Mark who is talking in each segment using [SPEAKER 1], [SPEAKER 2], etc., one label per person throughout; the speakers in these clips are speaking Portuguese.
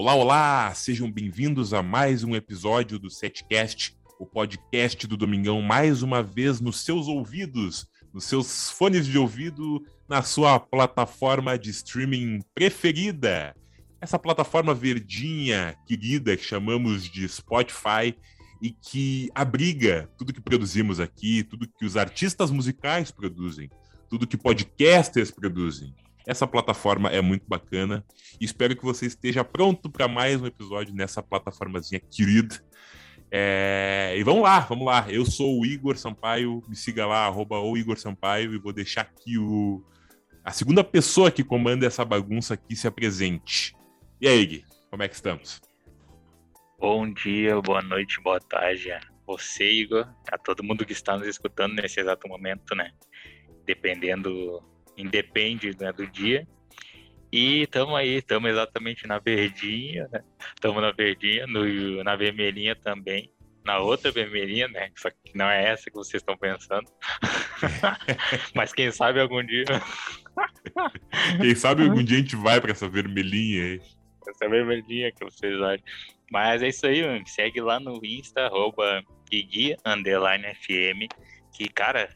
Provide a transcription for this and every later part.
[SPEAKER 1] Olá, olá! Sejam bem-vindos a mais um episódio do Setcast, o podcast do Domingão, mais uma vez nos seus ouvidos, nos seus fones de ouvido, na sua plataforma de streaming preferida. Essa plataforma verdinha, querida, que chamamos de Spotify e que abriga tudo que produzimos aqui, tudo que os artistas musicais produzem, tudo que podcasters produzem. Essa plataforma é muito bacana espero que você esteja pronto para mais um episódio nessa plataformazinha querida. É... E vamos lá, vamos lá. Eu sou o Igor Sampaio, me siga lá, arroba Igor Sampaio, e vou deixar aqui o... a segunda pessoa que comanda essa bagunça aqui se apresente. E aí, Gui, como é que estamos?
[SPEAKER 2] Bom dia, boa noite, boa tarde a você, Igor, a todo mundo que está nos escutando nesse exato momento, né? Dependendo independe né, do dia. E estamos aí, estamos exatamente na verdinha, né? Estamos na verdinha, no, na vermelhinha também, na outra vermelhinha, né? Só que não é essa que vocês estão pensando. Mas quem sabe algum dia.
[SPEAKER 1] quem sabe algum dia a gente vai para essa vermelhinha aí.
[SPEAKER 2] Essa vermelhinha que vocês acham. Mas é isso aí, mano. segue lá no Insta, arroba underline FM, que, cara,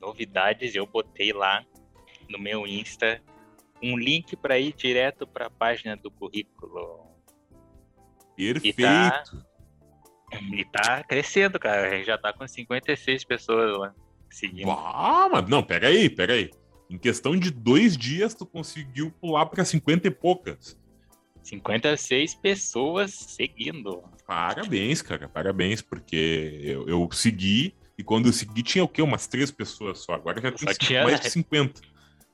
[SPEAKER 2] novidades eu botei lá no meu Insta um link para ir direto para a página do currículo.
[SPEAKER 1] Perfeito. E tá,
[SPEAKER 2] e tá crescendo, cara. A gente já tá com 56 pessoas lá seguindo.
[SPEAKER 1] Ah, mas não, pega aí, pega aí. Em questão de dois dias, tu conseguiu pular para 50 e poucas.
[SPEAKER 2] 56 pessoas seguindo.
[SPEAKER 1] Parabéns, cara, parabéns, porque eu, eu segui e quando eu segui tinha o quê? Umas três pessoas só. Agora já tem tinha... mais de 50.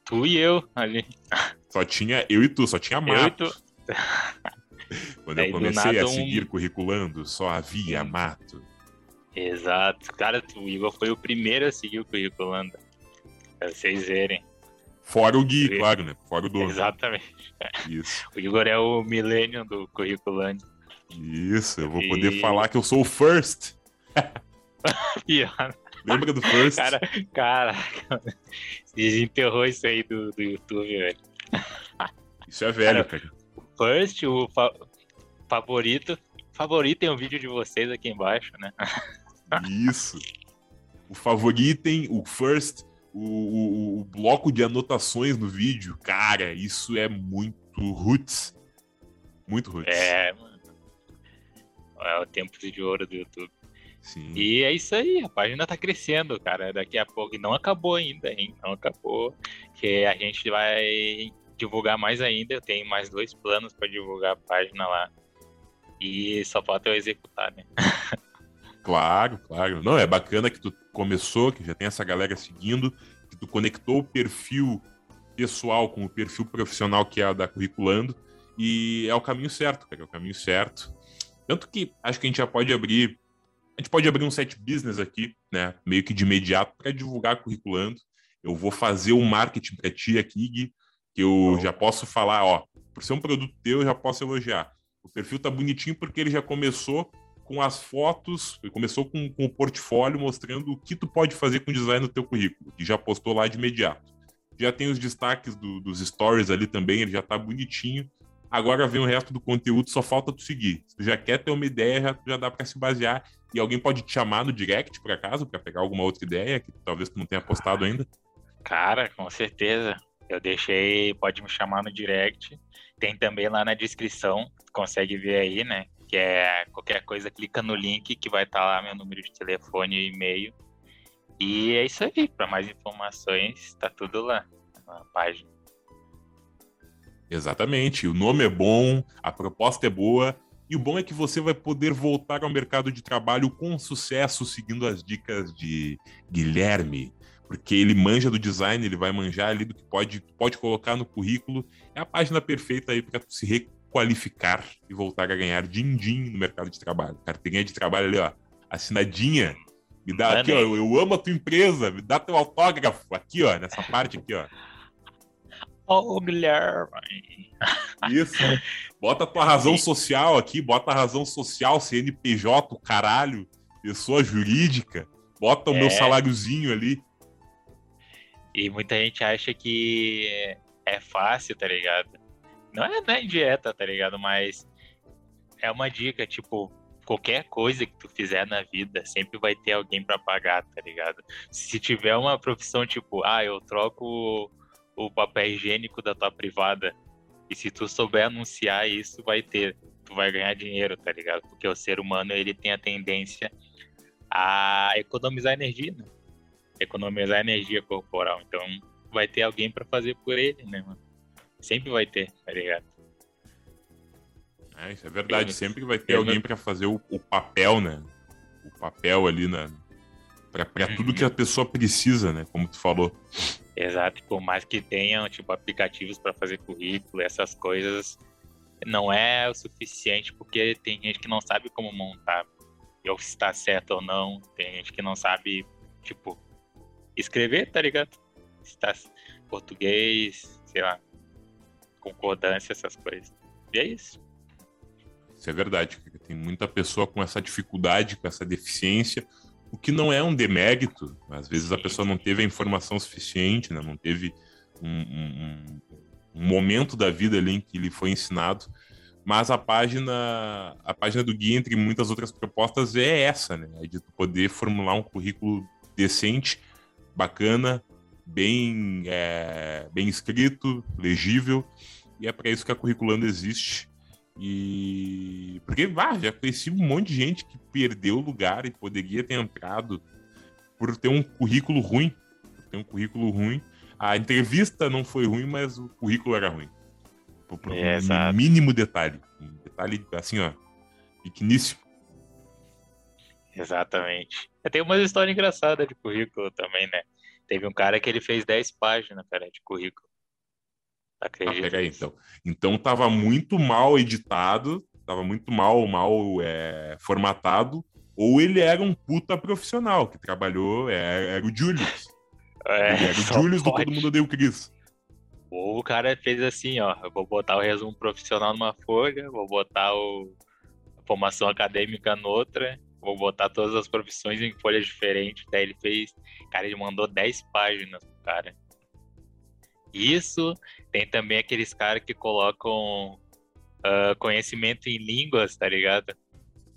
[SPEAKER 2] Tu e eu ali.
[SPEAKER 1] Só tinha eu e tu, só tinha mato. Eu e tu. Quando Aí, eu comecei a seguir um... curriculando, só havia mato.
[SPEAKER 2] Exato. Cara, o Igor foi o primeiro a seguir o curriculando. Pra vocês verem.
[SPEAKER 1] Fora o Gui, claro, né? Fora o dono.
[SPEAKER 2] Exatamente. Isso. O Igor é o milênio do curriculando.
[SPEAKER 1] Isso, eu vou e... poder falar que eu sou o first.
[SPEAKER 2] Pior.
[SPEAKER 1] Lembra do First?
[SPEAKER 2] Cara, cara, desenterrou isso aí do, do YouTube, velho.
[SPEAKER 1] Isso é velho, cara. cara.
[SPEAKER 2] O First, o fa favorito. Favorito tem um vídeo de vocês aqui embaixo, né?
[SPEAKER 1] Isso. O favoritem, o First, o, o, o, bloco de anotações no vídeo. Cara, isso é muito roots. Muito roots.
[SPEAKER 2] É, mano. É o tempo de ouro do YouTube. Sim. E é isso aí, a página tá crescendo, cara. Daqui a pouco, e não acabou ainda, hein? Não acabou. Que a gente vai divulgar mais ainda. Eu tenho mais dois planos para divulgar a página lá. E só falta eu executar, né?
[SPEAKER 1] Claro, claro. Não, é bacana que tu começou, que já tem essa galera seguindo, que tu conectou o perfil pessoal com o perfil profissional que é a da Curriculando. E é o caminho certo, cara, é o caminho certo. Tanto que acho que a gente já pode abrir a gente pode abrir um site business aqui, né? Meio que de imediato para divulgar curriculando. Eu vou fazer um marketing para ti aqui, Gui, que eu já posso falar, ó, por ser um produto teu, eu já posso elogiar. O perfil tá bonitinho porque ele já começou com as fotos, começou com, com o portfólio mostrando o que tu pode fazer com design no teu currículo, que já postou lá de imediato. Já tem os destaques do, dos stories ali também, ele já tá bonitinho. Agora vem o resto do conteúdo, só falta tu seguir. Se tu já quer ter uma ideia, já, já dá para se basear e alguém pode te chamar no direct, por acaso, para pegar alguma outra ideia que talvez tu não tenha postado ainda?
[SPEAKER 2] Cara, com certeza. Eu deixei, pode me chamar no direct. Tem também lá na descrição, consegue ver aí, né? Que é qualquer coisa, clica no link que vai estar tá lá meu número de telefone e e-mail. E é isso aí. Para mais informações, tá tudo lá na página.
[SPEAKER 1] Exatamente. O nome é bom, a proposta é boa e o bom é que você vai poder voltar ao mercado de trabalho com sucesso, seguindo as dicas de Guilherme, porque ele manja do design, ele vai manjar ali do que pode, pode colocar no currículo. É a página perfeita aí para se requalificar e voltar a ganhar din-din no mercado de trabalho. Carteirinha de trabalho ali, ó, assinadinha. Me dá aqui, ó, eu amo a tua empresa, me dá teu autógrafo aqui, ó, nessa parte aqui, ó.
[SPEAKER 2] Ô, oh, Guilherme.
[SPEAKER 1] Isso. Bota a tua razão social aqui, bota a razão social, CNPJ, caralho, pessoa jurídica. Bota o é. meu saláriozinho ali.
[SPEAKER 2] E muita gente acha que é fácil, tá ligado? Não é, não é dieta, tá ligado? Mas é uma dica, tipo, qualquer coisa que tu fizer na vida, sempre vai ter alguém para pagar, tá ligado? Se tiver uma profissão tipo, ah, eu troco o papel higiênico da tua privada, e se tu souber anunciar isso, vai ter, tu vai ganhar dinheiro, tá ligado? Porque o ser humano, ele tem a tendência a economizar energia, né? Economizar energia corporal. Então, vai ter alguém para fazer por ele, né, mano? Sempre vai ter, tá ligado?
[SPEAKER 1] É, isso é verdade. Sempre vai ter alguém para fazer o, o, papel, né? O papel ali na para uhum. tudo que a pessoa precisa, né? Como tu falou.
[SPEAKER 2] Exato. Por mais que tenham tipo aplicativos para fazer currículo, essas coisas, não é o suficiente porque tem gente que não sabe como montar, ou se está certo ou não. Tem gente que não sabe, tipo, escrever, tá ligado? Se tá português, sei lá, concordância, essas coisas. E é isso.
[SPEAKER 1] Isso é verdade. Tem muita pessoa com essa dificuldade, com essa deficiência, o que não é um demérito. Às vezes a pessoa não teve a informação suficiente, né? não teve um, um, um momento da vida ali em que ele foi ensinado. Mas a página, a página do guia, entre muitas outras propostas, é essa, né? É de poder formular um currículo decente, bacana, bem, é, bem escrito, legível. E é para isso que a Curriculando existe. E. Porque, ah, já conheci um monte de gente que perdeu o lugar e poderia ter entrado por ter um currículo ruim. Por ter um currículo ruim. A entrevista não foi ruim, mas o currículo era ruim. Por, por é, um mínimo detalhe. Um detalhe, assim, ó, pequeníssimo.
[SPEAKER 2] Exatamente. Tem umas histórias engraçadas de currículo também, né? Teve um cara que ele fez 10 páginas, cara, de currículo.
[SPEAKER 1] Acredito. Ah, então. Então tava muito mal editado, tava muito mal, mal é, formatado, ou ele era um puta profissional que trabalhou, é, era o Julius. É, ele era o Julius pode. do Todo Mundo Deu Cris.
[SPEAKER 2] Ou o cara fez assim, ó, eu vou botar o resumo profissional numa folha, vou botar o, a formação acadêmica noutra, vou botar todas as profissões em folhas diferentes. Daí ele fez, cara, ele mandou 10 páginas pro cara. Isso, tem também aqueles caras que colocam uh, conhecimento em línguas, tá ligado?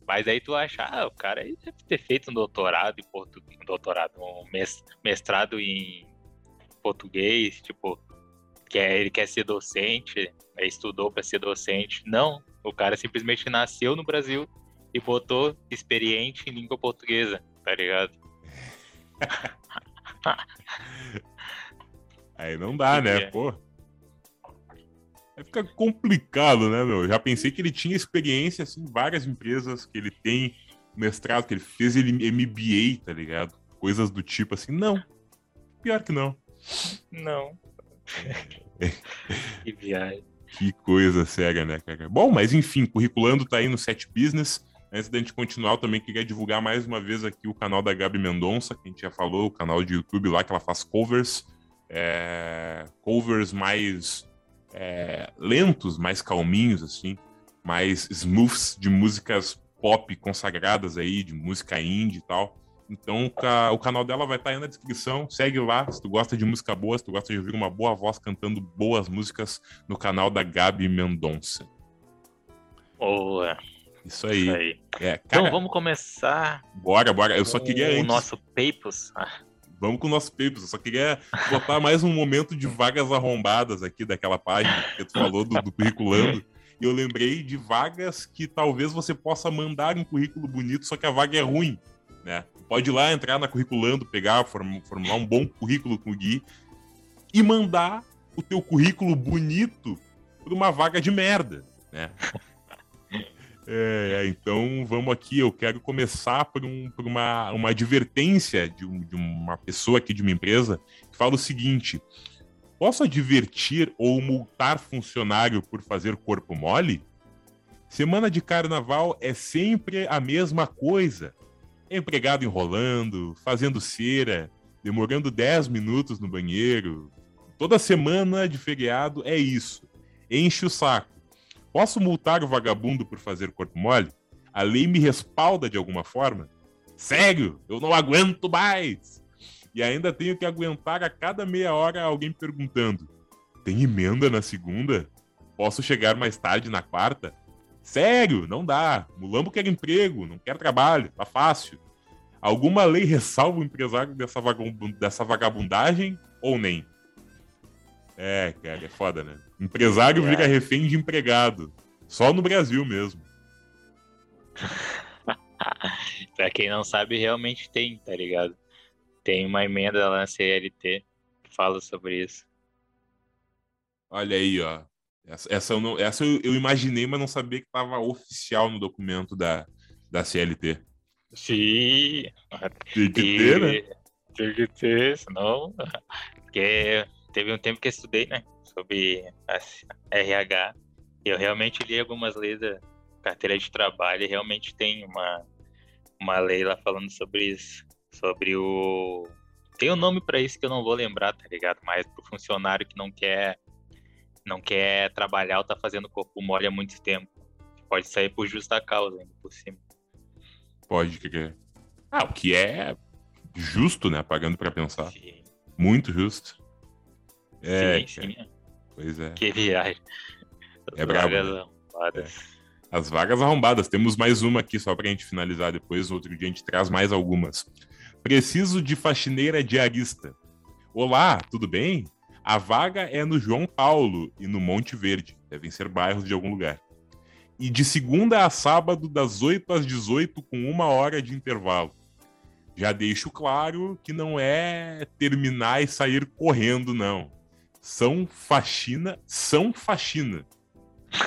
[SPEAKER 2] Mas aí tu acha, ah, o cara deve ter feito um doutorado em português, um doutorado, um mestrado em português, tipo, que ele quer ser docente, estudou para ser docente. Não, o cara simplesmente nasceu no Brasil e botou experiente em língua portuguesa, tá ligado?
[SPEAKER 1] Aí não dá, que né? É. Pô. Aí fica complicado, né, meu? Já pensei que ele tinha experiência, assim, em várias empresas, que ele tem mestrado, que ele fez ele MBA, tá ligado? Coisas do tipo assim. Não. Pior que não.
[SPEAKER 2] Não. que viagem.
[SPEAKER 1] Que coisa séria, né, cara? Bom, mas enfim, curriculando tá aí no Set Business. Antes da gente continuar, eu também queria divulgar mais uma vez aqui o canal da Gabi Mendonça, que a gente já falou, o canal de YouTube lá que ela faz covers é, covers mais é, lentos, mais calminhos, assim, mais smooths de músicas pop consagradas aí, de música indie e tal. Então o canal dela vai estar aí na descrição. Segue lá se tu gosta de música boa, se tu gosta de ouvir uma boa voz cantando boas músicas no canal da Gabi Mendonça.
[SPEAKER 2] Boa.
[SPEAKER 1] Isso aí. Isso aí.
[SPEAKER 2] É, então vamos começar.
[SPEAKER 1] Bora, bora. Eu só queria
[SPEAKER 2] o antes. O nosso Papers.
[SPEAKER 1] Vamos com o nosso papers. Eu só queria botar mais um momento de vagas arrombadas aqui daquela página que tu falou do, do curriculando. E eu lembrei de vagas que talvez você possa mandar um currículo bonito, só que a vaga é ruim, né? Pode ir lá, entrar na curriculando, pegar, formular um bom currículo com o Gui e mandar o teu currículo bonito para uma vaga de merda, né? É, então vamos aqui, eu quero começar por, um, por uma, uma advertência de, um, de, uma pessoa aqui de uma empresa que fala o seguinte: posso advertir ou multar funcionário por fazer corpo mole? Semana de carnaval é sempre a mesma coisa. É empregado enrolando, fazendo cera, demorando 10 minutos no banheiro. Toda semana de feriado é isso. Enche o saco. Posso multar o vagabundo por fazer corpo mole? A lei me respalda de alguma forma? Sério, eu não aguento mais! E ainda tenho que aguentar a cada meia hora alguém perguntando: tem emenda na segunda? Posso chegar mais tarde na quarta? Sério, não dá. Mulambo quer emprego, não quer trabalho, tá fácil. Alguma lei ressalva o empresário dessa, vagabundagem ou nem? É, cara, é foda, né? Empresário é. vira refém de empregado. Só no Brasil mesmo.
[SPEAKER 2] pra quem não sabe, realmente tem, tá ligado? Tem uma emenda lá na CLT que fala sobre isso.
[SPEAKER 1] Olha aí, ó. Essa, essa, eu, não, essa eu, eu, imaginei, mas não sabia que estava oficial no documento da, da CLT.
[SPEAKER 2] Sim.
[SPEAKER 1] Tem que ter, né?
[SPEAKER 2] Tem que ter, senão. Porque teve um tempo que eu estudei, né? Sobre RH. Eu realmente li algumas leis da carteira de trabalho e realmente tem uma, uma lei lá falando sobre isso. Sobre o. Tem um nome para isso que eu não vou lembrar, tá ligado? Mas pro funcionário que não quer não quer trabalhar ou tá fazendo corpo mole há muito tempo. Pode sair por justa causa ainda por cima.
[SPEAKER 1] Pode, que é. Ah, o que é justo, né? Pagando para pensar. Sim. Muito justo. É, sim, sim. Pois é.
[SPEAKER 2] Que viagem.
[SPEAKER 1] É brabo. Né? É. As vagas arrombadas. Temos mais uma aqui só pra gente finalizar depois. Outro dia a gente traz mais algumas. Preciso de faxineira diarista. Olá, tudo bem? A vaga é no João Paulo e no Monte Verde. Devem ser bairros de algum lugar. E de segunda a sábado, das 8 às 18, com uma hora de intervalo. Já deixo claro que não é terminar e sair correndo, não. São faxina, são faxina.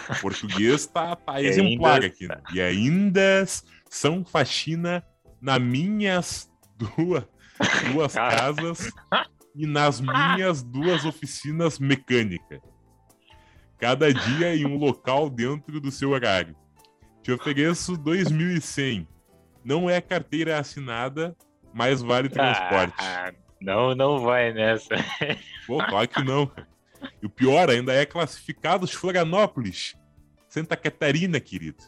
[SPEAKER 1] O português tá, tá exemplar aqui. Né? E ainda são faxina nas minhas duas, duas casas e nas minhas duas oficinas mecânicas. Cada dia em um local dentro do seu horário. Te ofereço 2.100. Não é carteira assinada, mas vale transporte.
[SPEAKER 2] Não, não vai nessa.
[SPEAKER 1] Pô, claro que não, cara. E o pior ainda é classificados Florianópolis. Santa Catarina, querido.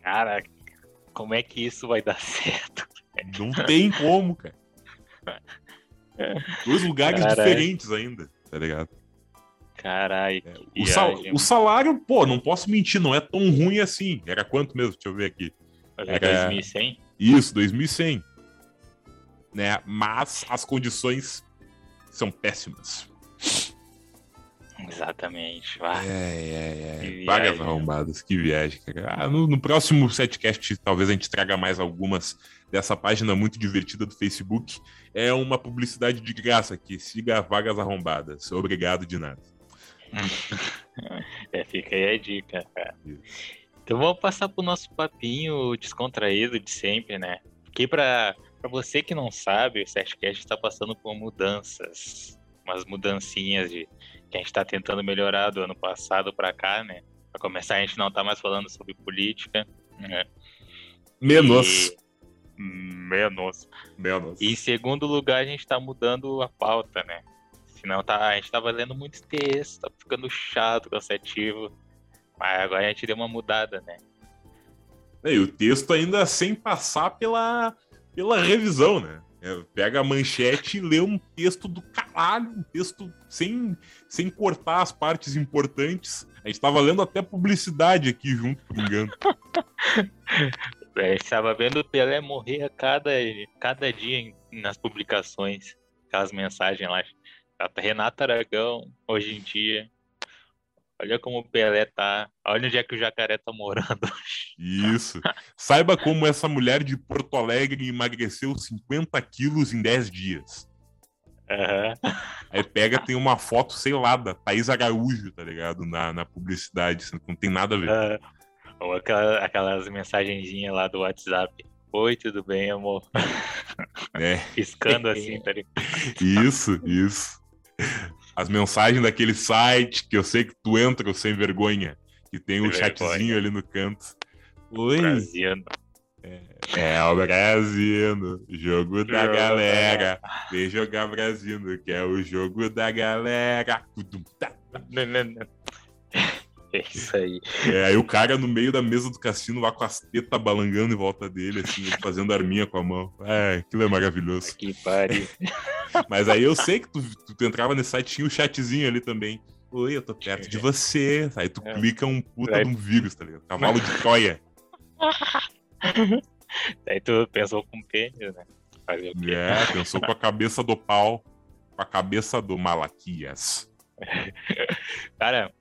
[SPEAKER 2] Cara, como é que isso vai dar certo?
[SPEAKER 1] Não tem como, cara. Dois lugares Carai. diferentes ainda, tá ligado?
[SPEAKER 2] Caralho.
[SPEAKER 1] É, o, sal, o, salário, pô, não posso mentir, não é tão ruim assim. Era quanto mesmo? Deixa eu ver aqui.
[SPEAKER 2] Era 2.100?
[SPEAKER 1] Isso, 2.100. Né? Mas as condições são péssimas.
[SPEAKER 2] Exatamente.
[SPEAKER 1] É, é, é. Vagas arrombadas, que viagem. Ah, no, no, próximo setcast, talvez a gente traga mais algumas dessa página muito divertida do Facebook. É uma publicidade de graça aqui. Siga Vagas Arrombadas. Obrigado de nada.
[SPEAKER 2] é, fica aí a dica, cara. Então vamos passar pro nosso papinho descontraído de sempre, né? Aqui para você que não sabe, o Setcast está passando por mudanças. Umas mudancinhas de que a gente está tentando melhorar do ano passado para cá, né? Para começar, a gente não está mais falando sobre política, né?
[SPEAKER 1] Menos.
[SPEAKER 2] E menos.
[SPEAKER 1] Menos.
[SPEAKER 2] E em segundo lugar, a gente tá mudando a pauta, né? Senão tá, a gente tava lendo muito texto, tá ficando chato, cansativo. Mas agora a gente deu uma mudada, né?
[SPEAKER 1] E o texto ainda sem passar pela, pela revisão, né? É, pega a manchete e lê um texto do caralho, um texto sem, sem cortar as partes importantes. A gente tava lendo até publicidade aqui junto, por engano.
[SPEAKER 2] É, estava vendo o Pelé morrer a cada, cada dia nas publicações, aquelas mensagens lá. Renato Aragão, hoje em dia. Olha como o Pelé tá. Olha onde é que o jacaré tá morando.
[SPEAKER 1] Isso. Saiba como essa mulher de Porto Alegre emagreceu 50 quilos em 10 dias.
[SPEAKER 2] Uhum.
[SPEAKER 1] Aí pega, tem uma foto, sei lá, da Thaís Araújo, tá ligado? Na, na publicidade. Não tem nada a ver.
[SPEAKER 2] Uhum. Ou aquela, aquelas mensagenzinhas lá do WhatsApp. Oi, tudo bem, amor?
[SPEAKER 1] É.
[SPEAKER 2] Piscando assim, tá ligado?
[SPEAKER 1] Isso, isso. As mensagens daquele site que eu sei que tu entra sem vergonha, que tem um chatzinho ali no canto.
[SPEAKER 2] Oi.
[SPEAKER 1] É, é o Brasino, jogo da jogo galera. Vem jogar Brasino, que é o jogo da galera.
[SPEAKER 2] É isso aí.
[SPEAKER 1] É, aí o cara no meio da mesa do cassino lá com as tetas balangando em volta dele, assim, fazendo arminha com a mão. É, aquilo é maravilhoso.
[SPEAKER 2] Que pariu.
[SPEAKER 1] Mas aí eu sei que tu, tu, tu entrava nesse site, tinha o um chatzinho ali também. Oi, eu tô perto de você. Aí tu é. clica um puta de um vírus, tá ligado? Cavalo de Troia.
[SPEAKER 2] Daí tu pensou com pênis, né?
[SPEAKER 1] Fazer o quê? É, pensou com a cabeça do pau, com a cabeça do Malaquias.
[SPEAKER 2] Cara,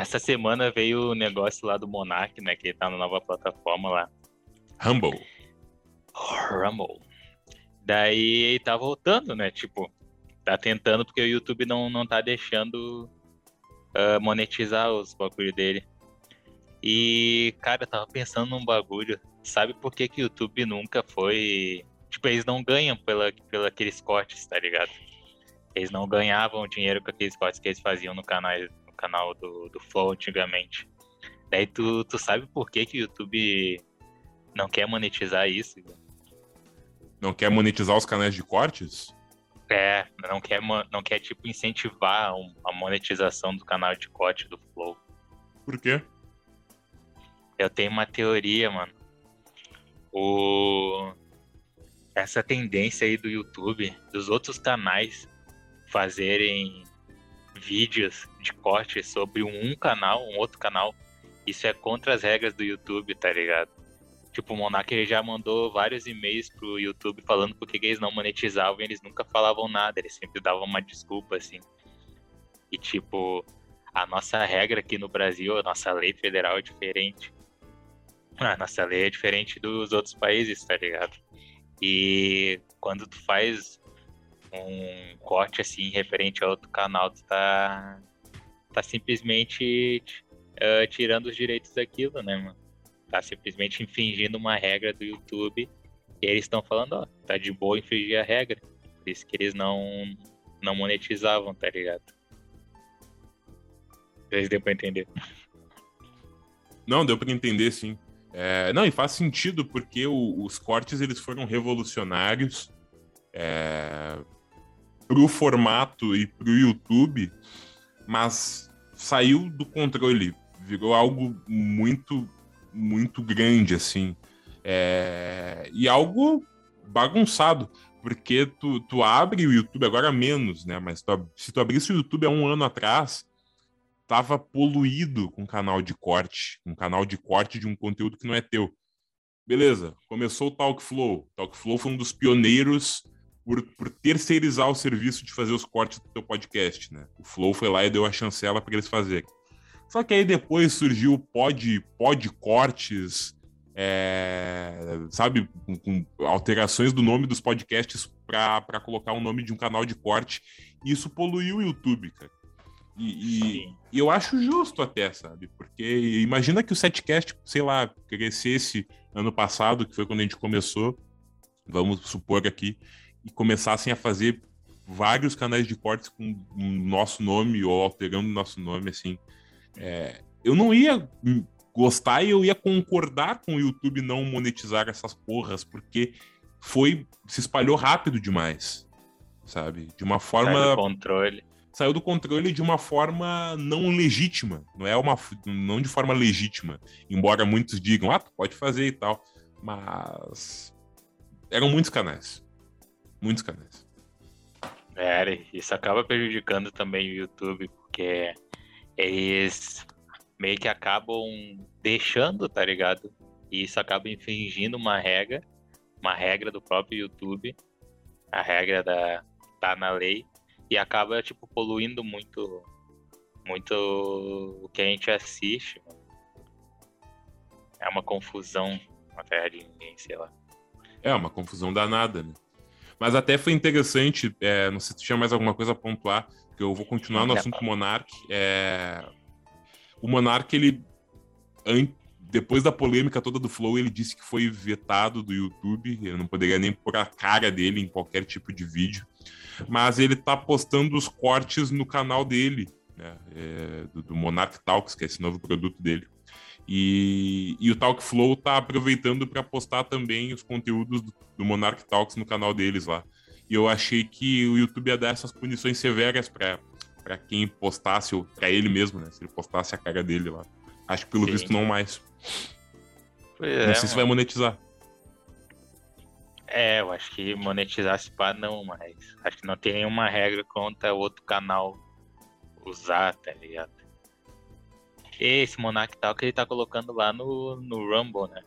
[SPEAKER 2] essa semana veio o negócio lá do Monark, né? Que tá na nova plataforma lá.
[SPEAKER 1] Humble.
[SPEAKER 2] Rumble. Daí tá voltando, né? Tipo, tá tentando porque o YouTube não, não tá deixando uh, monetizar os bagulho dele. E, cara, eu tava pensando num bagulho. Sabe por que, que o YouTube nunca foi. Tipo, eles não ganham pela, pela aqueles cortes, tá ligado? Eles não ganhavam dinheiro com aqueles cortes que eles faziam no canal, canal do, do Flow antigamente. Daí tu, tu sabe por que, que o YouTube não quer monetizar isso?
[SPEAKER 1] Não quer monetizar os canais de cortes?
[SPEAKER 2] É, não quer, não quer tipo, incentivar a monetização do canal de corte do Flow.
[SPEAKER 1] Por quê?
[SPEAKER 2] Eu tenho uma teoria, mano. O... Essa tendência aí do YouTube, dos outros canais fazerem vídeos de corte sobre um canal, um outro canal, isso é contra as regras do YouTube, tá ligado? Tipo, o Monark já mandou vários e-mails pro YouTube falando porque eles não monetizavam e eles nunca falavam nada, eles sempre davam uma desculpa, assim. E, tipo, a nossa regra aqui no Brasil, a nossa lei federal é diferente. A nossa lei é diferente dos outros países, tá ligado? E quando tu faz um corte assim referente a outro canal, tu tá, tá simplesmente uh, tirando os direitos daquilo, né, mano? Tá simplesmente infringindo uma regra do YouTube e eles estão falando, ó, tá de boa infringir a regra. Por isso que eles não, não monetizavam, tá ligado? Vocês deu pra entender.
[SPEAKER 1] Não, deu pra entender sim. É, não, e faz sentido porque o, os cortes eles foram revolucionários é, pro formato e pro YouTube, mas saiu do controle, virou algo muito, muito grande, assim. É, e algo bagunçado, porque tu, tu abre o YouTube, agora menos, né? Mas tu, se tu abrisse o YouTube há um ano atrás, estava poluído com canal de corte, um canal de corte de um conteúdo que não é teu. Beleza, começou o Talkflow. Talkflow foi um dos pioneiros por, por terceirizar o serviço de fazer os cortes do teu podcast, né? O Flow foi lá e deu a chancela para eles fazerem. Só que aí depois surgiu o pod, pod cortes, é, sabe, com, com, alterações do nome dos podcasts para colocar o nome de um canal de corte. E isso poluiu o YouTube, cara. E, e, e, eu acho justo até, sabe? Porque imagina que o setcast, sei lá, crescesse ano passado, que foi quando a gente começou, vamos supor aqui, e começassem a fazer vários canais de cortes com o nosso nome ou alterando o nosso nome, assim. É, eu não ia gostar e eu ia concordar com o YouTube não monetizar essas porras, porque foi se espalhou rápido demais, sabe? De uma forma. Sai
[SPEAKER 2] controle
[SPEAKER 1] saiu do controle de uma forma não legítima, não é uma não de forma legítima, embora muitos digam, ah, tu pode fazer e tal, mas eram muitos canais, muitos canais.
[SPEAKER 2] É, isso acaba prejudicando também o YouTube, porque eles meio que acabam deixando, tá ligado? E isso acaba infringindo uma regra, uma regra do próprio YouTube, a regra da tá na lei, e acaba, tipo, poluindo muito, muito o que a gente assiste. É uma confusão na terra de ninguém, sei lá.
[SPEAKER 1] É, uma confusão danada, né? Mas até foi interessante, é, não sei se tinha mais alguma coisa a pontuar, que eu vou continuar no assunto Monark. É... O Monark, ele, depois da polêmica toda do Flow, ele disse que foi vetado do YouTube, ele não poderia nem pôr a cara dele em qualquer tipo de vídeo mas ele tá postando os cortes no canal dele, né, é, do, do, Monarch Talks, que é esse novo produto dele. E, e o Talkflow tá aproveitando para postar também os conteúdos do, do Monarch Talks no canal deles lá. E eu achei que o YouTube ia dar essas punições severas para para quem postasse, ou para ele mesmo, né? Se ele postasse a cara dele lá. Acho que pelo Sim. visto não mais. Pois não é, sei mano. se vai monetizar.
[SPEAKER 2] É, eu acho que monetizar se pá não, mas acho que não tem nenhuma regra contra outro canal usar, tá ligado? Esse Monarch Talk ele tá colocando lá no, no Rumble, né?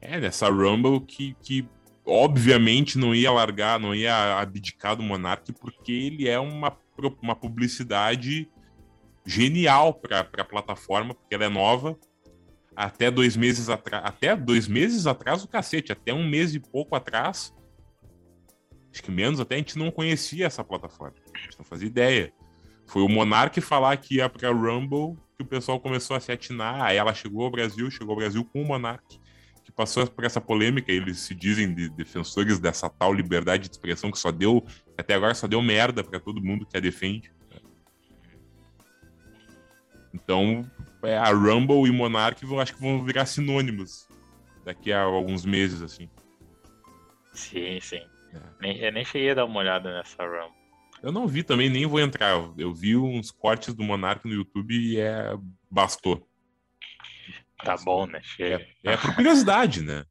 [SPEAKER 1] É, nessa Rumble que, que obviamente não ia largar, não ia abdicar do Monark, porque ele é uma, uma publicidade genial para a plataforma, porque ela é nova. Até dois meses atrás, até dois meses atrás, o cacete, até um mês e pouco atrás, acho que menos até, a gente não conhecia essa plataforma. A gente não fazia ideia. Foi o Monark falar que ia para Rumble que o pessoal começou a se atinar. Aí ela chegou ao Brasil, chegou ao Brasil com o Monark que passou por essa polêmica, eles se dizem de defensores dessa tal liberdade de expressão que só deu, até agora só deu merda para todo mundo que a defende. Então, é, a Rumble e Monarch vão, acho que vão virar sinônimos daqui a alguns meses, assim.
[SPEAKER 2] Sim, sim. É. Nem, eu nem cheguei a dar uma olhada nessa Rumble.
[SPEAKER 1] Eu não vi também, nem vou entrar. Eu vi uns cortes do Monarch no YouTube e é bastou.
[SPEAKER 2] Tá bom, né?
[SPEAKER 1] É, é por curiosidade, né?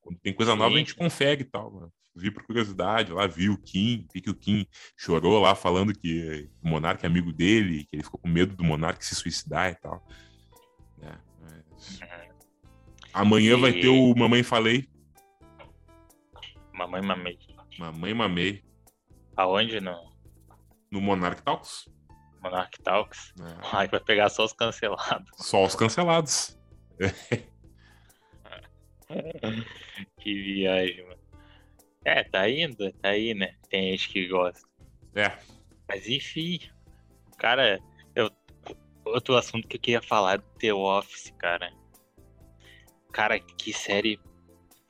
[SPEAKER 1] Quando tem coisa nova, Sim. a gente confere e tal. Mano. Vi por curiosidade, lá vi o Kim, vi que o Kim chorou lá falando que o Monark é amigo dele, que ele ficou com medo do Monark se suicidar e tal. É, mas... Uhum. Amanhã e... vai ter o Mamãe Falei.
[SPEAKER 2] Mamãe Mamei.
[SPEAKER 1] Mamãe Mamei.
[SPEAKER 2] Aonde? No,
[SPEAKER 1] no Monarch Talks.
[SPEAKER 2] Monarch Talks. É. Aí vai pegar só os cancelados.
[SPEAKER 1] Só os cancelados.
[SPEAKER 2] que viagem, mano. É, tá indo, tá aí, né? Tem gente que gosta.
[SPEAKER 1] É.
[SPEAKER 2] Mas enfim, cara, eu, outro assunto que eu queria falar do The Office, cara. Cara, que série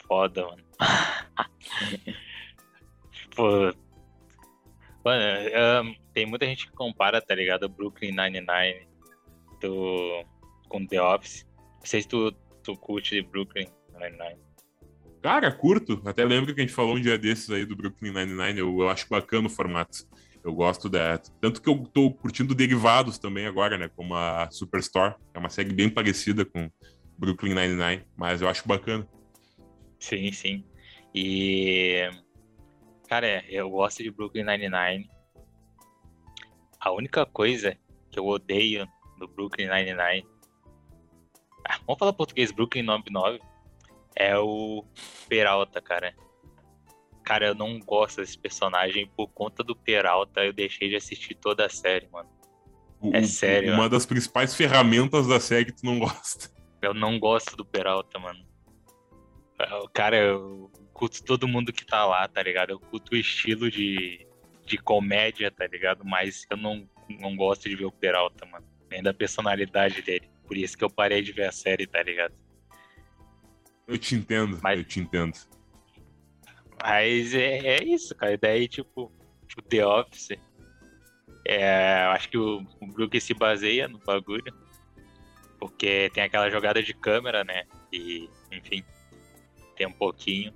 [SPEAKER 2] foda, mano. Pô. Mano, um, tem muita gente que compara, tá ligado? Brooklyn Nine-Nine do, com The Office. Não sei se tu, tu curte Brooklyn Nine-Nine.
[SPEAKER 1] Cara, curto. Até lembro que a gente falou um dia desses aí do Brooklyn Nine-Nine. Eu, eu acho bacana o formato. Eu gosto da. Tanto que eu tô curtindo derivados também agora, né? Como a Superstore. É uma série bem parecida com Brooklyn Nine-Nine. Mas eu acho bacana.
[SPEAKER 2] Sim, sim. E. Cara, eu gosto de Brooklyn Nine-Nine. A única coisa que eu odeio do Brooklyn Nine-Nine ah, vamos falar português, Brooklyn 99. É o Peralta, cara. Cara, eu não gosto desse personagem. Por conta do Peralta, eu deixei de assistir toda a série, mano.
[SPEAKER 1] O, é sério. Uma mano. das principais ferramentas da série que tu não gosta.
[SPEAKER 2] Eu não gosto do Peralta, mano. Cara, eu curto todo mundo que tá lá, tá ligado? Eu curto o estilo de, de comédia, tá ligado? Mas eu não, não gosto de ver o Peralta, mano. Nem da personalidade dele. Por isso que eu parei de ver a série, tá ligado?
[SPEAKER 1] Eu te entendo, Mas... eu te entendo.
[SPEAKER 2] Mas é, é isso, cara. E daí, tipo, o The Office. É, acho que o, o Brook se baseia no bagulho. Porque tem aquela jogada de câmera, né? E, enfim, tem um pouquinho.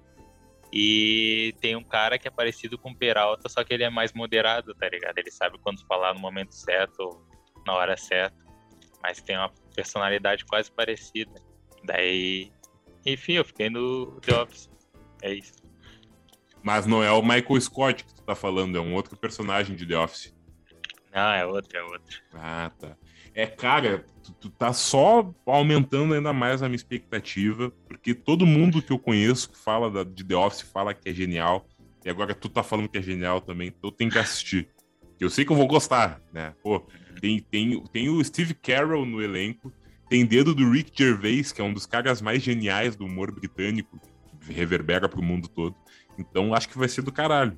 [SPEAKER 2] E tem um cara que é parecido com o Peralta, só que ele é mais moderado, tá ligado? Ele sabe quando falar no momento certo, na hora certa. Mas tem uma personalidade quase parecida. Daí, enfim, eu fiquei no The Office. É isso.
[SPEAKER 1] Mas não é o Michael Scott que tu tá falando, é um outro personagem de The Office.
[SPEAKER 2] Não, é outro, é outro.
[SPEAKER 1] Ah, tá. É, cara, tu, tu tá só aumentando ainda mais a minha expectativa, porque todo mundo que eu conheço que fala da, de The Office fala que é genial, e agora tu tá falando que é genial também, então tem que assistir. Eu sei que eu vou gostar, né? Pô, tem, tem, tem o Steve Carroll no elenco, tem dedo do Rick Gervais, que é um dos caras mais geniais do humor britânico, que reverbera pro mundo todo. Então acho que vai ser do caralho.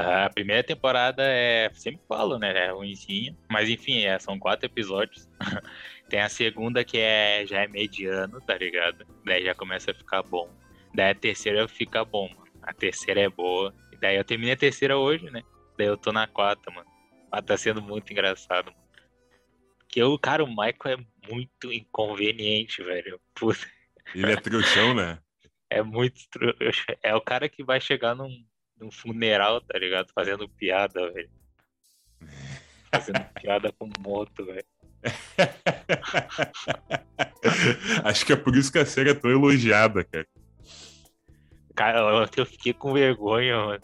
[SPEAKER 2] A primeira temporada é. Sempre falo, né? É ruimzinho. Mas enfim, é, são quatro episódios. tem a segunda que é já é mediano, tá ligado? Daí já começa a ficar bom. Daí a terceira fica bom, mano. A terceira é boa. E daí eu terminei a terceira hoje, né? Daí eu tô na quarta, mano. Mas tá sendo muito engraçado. Porque o cara, o Michael é muito inconveniente, velho. Puta.
[SPEAKER 1] Ele é trouxão, né?
[SPEAKER 2] É muito trouxa. É o cara que vai chegar num, num funeral, tá ligado? Fazendo piada, velho. Fazendo piada com moto, velho.
[SPEAKER 1] Acho que é por isso que a série é tão elogiada, cara.
[SPEAKER 2] Cara, eu fiquei com vergonha, mano.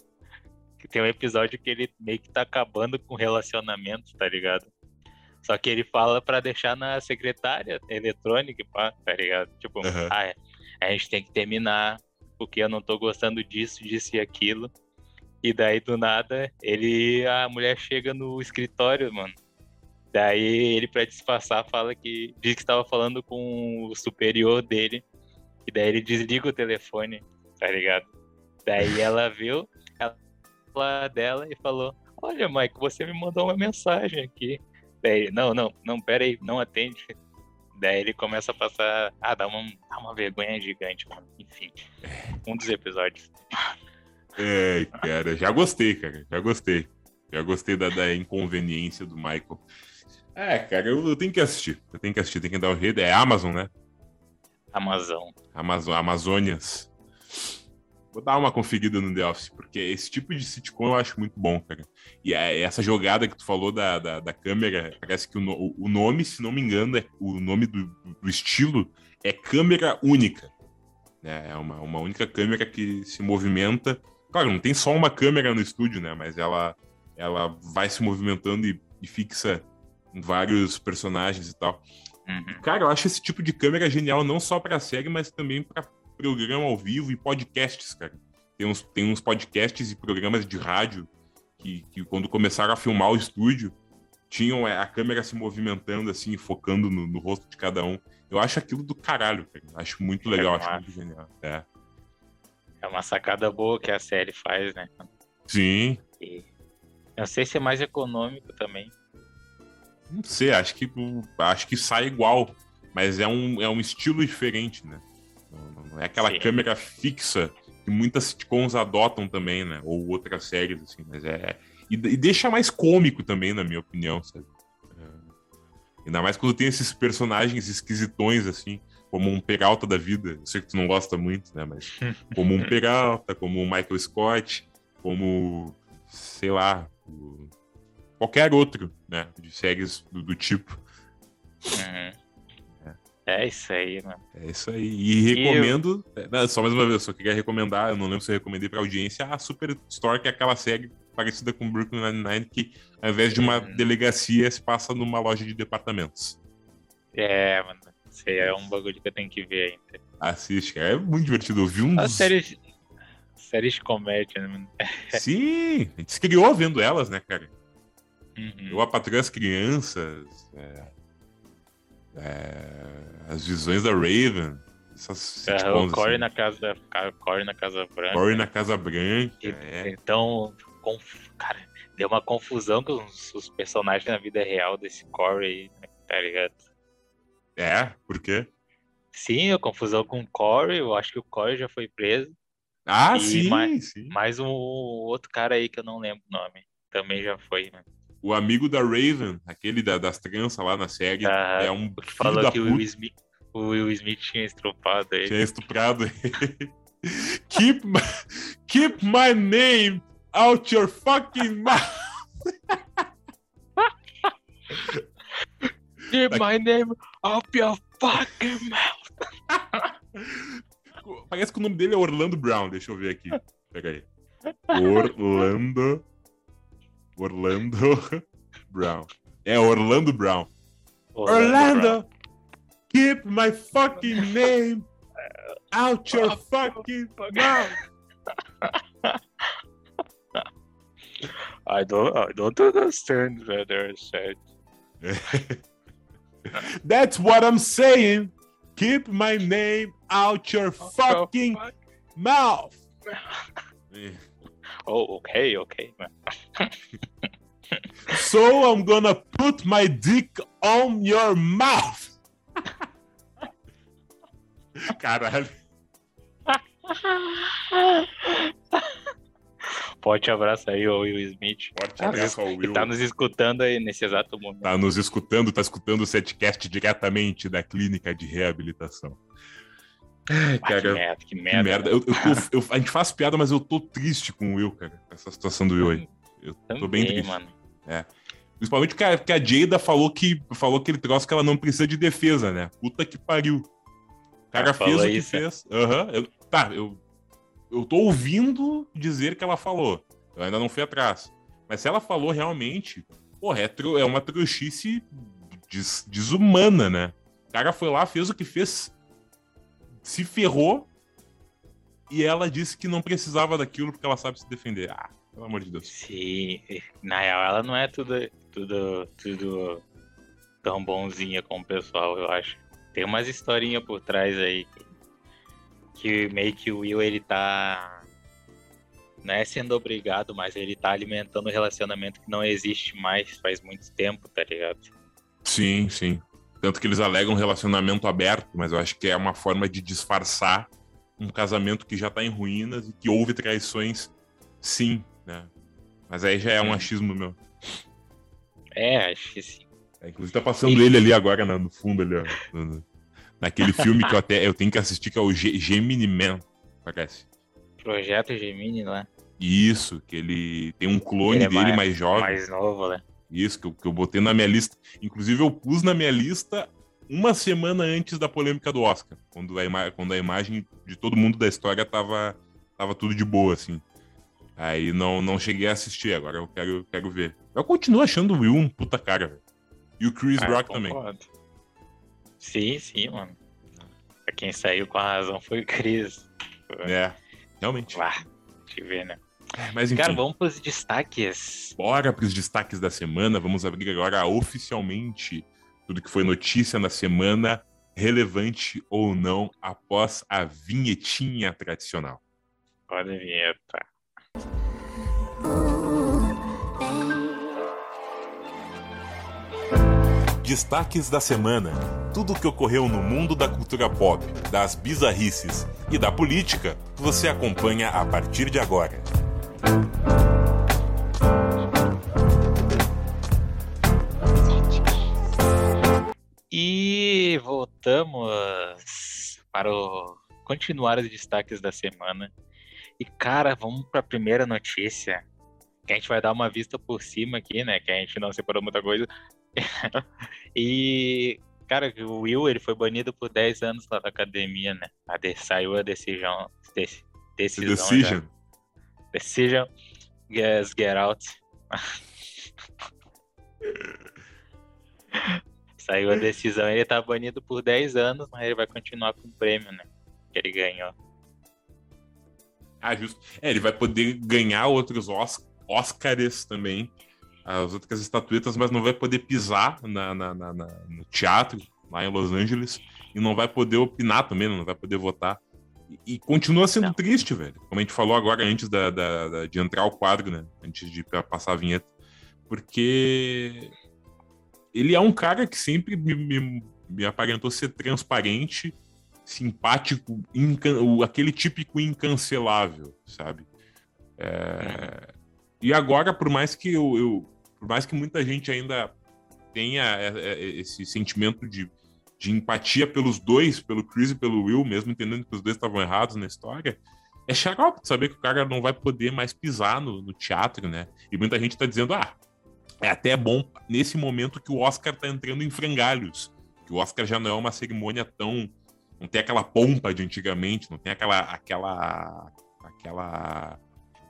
[SPEAKER 2] que tem um episódio que ele meio que tá acabando com o relacionamento, tá ligado? Só que ele fala para deixar na secretária eletrônica, pá, tá ligado? Tipo, uhum. ah, a gente tem que terminar, porque eu não tô gostando disso, disso e aquilo. E daí, do nada, ele. A mulher chega no escritório, mano. Daí ele, pra disfarçar, fala que. Diz que estava falando com o superior dele. E daí ele desliga o telefone, tá ligado? Daí ela viu ela dela e falou: Olha, Mike, você me mandou uma mensagem aqui. Daí, não, não, não, pera aí, não atende. Daí ele começa a passar. Ah, dá uma, dá uma vergonha gigante, mano. Enfim, um dos episódios.
[SPEAKER 1] É, cara, já gostei, cara, já gostei. Já gostei da, da inconveniência do Michael. É, cara, eu, eu, tenho que assistir. Eu tenho que assistir, tem que dar o rede. É Amazon, né?
[SPEAKER 2] Amazon.
[SPEAKER 1] Amazon, Amazônias. Vou dar uma conferida no The Office, porque esse tipo de sitcom eu acho muito bom, cara. E é, essa jogada que tu falou da, da, da câmera, parece que o, o, nome, se não me engano, é, o nome do, do estilo é câmera única. É uma, uma única câmera que se movimenta. Claro, não tem só uma câmera no estúdio, né? Mas ela, ela vai se movimentando e, e fixa vários personagens e tal. Uhum. Cara, eu acho esse tipo de câmera genial não só para série, mas também para programa ao vivo e podcasts, cara. Tem uns, tem uns podcasts e programas de rádio que, que quando começaram a filmar o estúdio, tinham é, a câmera se movimentando assim, focando no, no rosto de cada um. Eu acho aquilo do caralho, cara. Acho muito é legal, é acho muito genial. É.
[SPEAKER 2] é uma sacada boa que a série faz, né?
[SPEAKER 1] Sim.
[SPEAKER 2] E não sei se é mais econômico também.
[SPEAKER 1] Não sei, acho que acho que sai igual, mas é um, é um estilo diferente, né? Não é aquela Sim. câmera fixa que muitas sitcoms adotam também, né? Ou outras séries, assim, mas é. E, e deixa mais cômico também, na minha opinião, sabe? É... Ainda mais quando tem esses personagens esquisitões, assim, como um Peralta da vida. Eu sei que tu não gosta muito, né? Mas como um Peralta, como um Michael Scott, como, sei lá, qualquer outro, né? De séries do, do tipo.
[SPEAKER 2] Uhum. É isso aí, mano.
[SPEAKER 1] É isso aí. E recomendo. E eu... É, só mais uma vez, eu só queria recomendar, eu não lembro se eu recomendei pra audiência, a Super Store, que é aquela série parecida com Brooklyn Nine-Nine, que ao invés de uma hum. delegacia, se passa numa loja de departamentos.
[SPEAKER 2] É, mano. Isso aí é um bagulho que eu tenho que ver ainda.
[SPEAKER 1] Assiste, cara. É muito divertido. Eu vi um.
[SPEAKER 2] As séries. Séries de comédia, né?
[SPEAKER 1] Sim, a gente se criou vendo elas, né, cara? Uhum. Eu, a Patrulha as Crianças. É... É as visões da Raven. Essas
[SPEAKER 2] é, o Corey, assim. na casa, Corey na Casa Branca.
[SPEAKER 1] Corey na Casa Branca. E,
[SPEAKER 2] é. Então, conf... cara, deu uma confusão com os, os, personagens na vida real desse Corey, né, tá ligado?
[SPEAKER 1] É, por quê?
[SPEAKER 2] Sim, a confusão com o Corey, eu acho que o Corey já foi preso.
[SPEAKER 1] Ah, sim,
[SPEAKER 2] mais,
[SPEAKER 1] sim.
[SPEAKER 2] Mais um outro cara aí que eu não lembro o nome. Também já foi, né?
[SPEAKER 1] o amigo da Raven, aquele da, das tranças lá na série, ah, é um
[SPEAKER 2] que falou que o Will, Smith, o Will Smith tinha estuprado ele.
[SPEAKER 1] Tinha estuprado ele. keep, my, keep my name out your fucking mouth.
[SPEAKER 2] keep my name out your fucking mouth.
[SPEAKER 1] Parece que o nome dele é Orlando Brown, deixa eu ver aqui. Pega aí. Orlando Orlando Brown. É Orlando Brown. Orlando, Orlando Brown. keep my fucking name out your fucking mouth.
[SPEAKER 2] I don't, I don't understand what they're saying.
[SPEAKER 1] That's what I'm saying. Keep my name out your fucking mouth.
[SPEAKER 2] Oh, okay, okay.
[SPEAKER 1] so I'm gonna put my dick on your mouth. Caralho.
[SPEAKER 2] Forte abraço aí, o Will Smith.
[SPEAKER 1] Forte abraço ao Will.
[SPEAKER 2] Que tá nos escutando aí nesse exato momento.
[SPEAKER 1] Tá nos escutando, tá escutando o setcast diretamente da clínica de reabilitação.
[SPEAKER 2] Ai, cara, que merda, que merda. Que merda.
[SPEAKER 1] Eu, eu, tô, eu, a gente faz piada, mas eu tô triste com o Will, cara. Essa situação do Will aí. Eu Também, tô bem triste. Mano. É. Principalmente porque a, Jada falou que falou aquele troço que ela não precisa de defesa, né? Puta que pariu. O cara fez o que isso, fez. Aham. Uhum. tá, eu, eu tô ouvindo dizer que ela falou. Eu ainda não fui atrás. Mas se ela falou realmente, porra, é, é uma trouxice des desumana, né? O cara foi lá, fez o que fez, se ferrou, e ela disse que não precisava daquilo porque ela sabe se defender. Ah, pelo amor de Deus.
[SPEAKER 2] Sim, na real ela não é tudo, tudo, tudo tão bonzinha como o pessoal, eu acho. Tem umas historinhas por trás aí que meio que o Will ele tá não é sendo obrigado, mas ele tá alimentando um relacionamento que não existe mais faz muito tempo, tá ligado?
[SPEAKER 1] Sim, sim. Tanto que eles alegam relacionamento aberto, mas eu acho que é uma forma de disfarçar um casamento que já tá em ruínas e que houve traições, sim, né? Mas aí já é um achismo meu.
[SPEAKER 2] É, acho que sim.
[SPEAKER 1] É, inclusive tá passando ele ali agora no fundo ali, ó. Naquele filme que eu até eu tenho que assistir, que é o G Gemini Man, parece.
[SPEAKER 2] Projeto Gemini, né?
[SPEAKER 1] Isso, que ele tem um clone é dele mais, mais, jovem.
[SPEAKER 2] Mais novo, né?
[SPEAKER 1] Isso, que eu, que eu botei na minha lista. Inclusive, eu pus na minha lista uma semana antes da polêmica do Oscar, quando a, quando a imagem de todo mundo da história tava, tava tudo de boa, assim. Aí não, não cheguei a assistir, agora eu quero, quero ver. Eu continuo achando o Will um puta cara, velho. E o Chris ah, Rock também.
[SPEAKER 2] Sim, sim, mano. Quem saiu com a razão foi o Chris.
[SPEAKER 1] É, realmente.
[SPEAKER 2] Lá, te ver, né?
[SPEAKER 1] É, mas enfim.
[SPEAKER 2] Cara, vamos pros destaques.
[SPEAKER 1] Bora pros destaques da semana. Vamos abrir agora oficialmente tudo que foi notícia na semana, relevante ou não, após a vinhetinha tradicional.
[SPEAKER 2] Olha a vinheta.
[SPEAKER 1] Destaques da semana. Tudo o que ocorreu no mundo da cultura pop, das bizarrices e da política, você acompanha a partir de agora.
[SPEAKER 2] E voltamos para o continuar os destaques da semana. E cara, vamos para a primeira notícia. Que a gente vai dar uma vista por cima aqui, né? Que a gente não separou muita coisa. e, cara, o Will ele foi banido por 10 anos lá da academia, né? A de, saiu a decisão. De, decisão
[SPEAKER 1] decision.
[SPEAKER 2] Já. Decision. Yes, get out. saiu a decisão, ele tá banido por 10 anos, mas ele vai continuar com o prêmio, né? Que ele ganhou.
[SPEAKER 1] Ah, justo. É, ele vai poder ganhar outros Oscars também as outras estatuetas, mas não vai poder pisar na, na, na, na, no teatro lá em Los Angeles e não vai poder opinar também, não vai poder votar. E, e continua sendo não. triste, velho. Como a gente falou agora antes da, da, da, de entrar o quadro, né? Antes de passar a vinheta. Porque ele é um cara que sempre me, me, me aparentou ser transparente, simpático, incan... aquele típico incancelável, sabe? É... E agora, por mais que eu, eu, por mais que muita gente ainda tenha é, é, esse sentimento de, de empatia pelos dois, pelo Chris e pelo Will, mesmo entendendo que os dois estavam errados na história, é xarope saber que o cara não vai poder mais pisar no, no teatro, né? E muita gente tá dizendo, ah, é até bom nesse momento que o Oscar tá entrando em frangalhos, que o Oscar já não é uma cerimônia tão não tem aquela pompa de antigamente, não tem aquela aquela aquela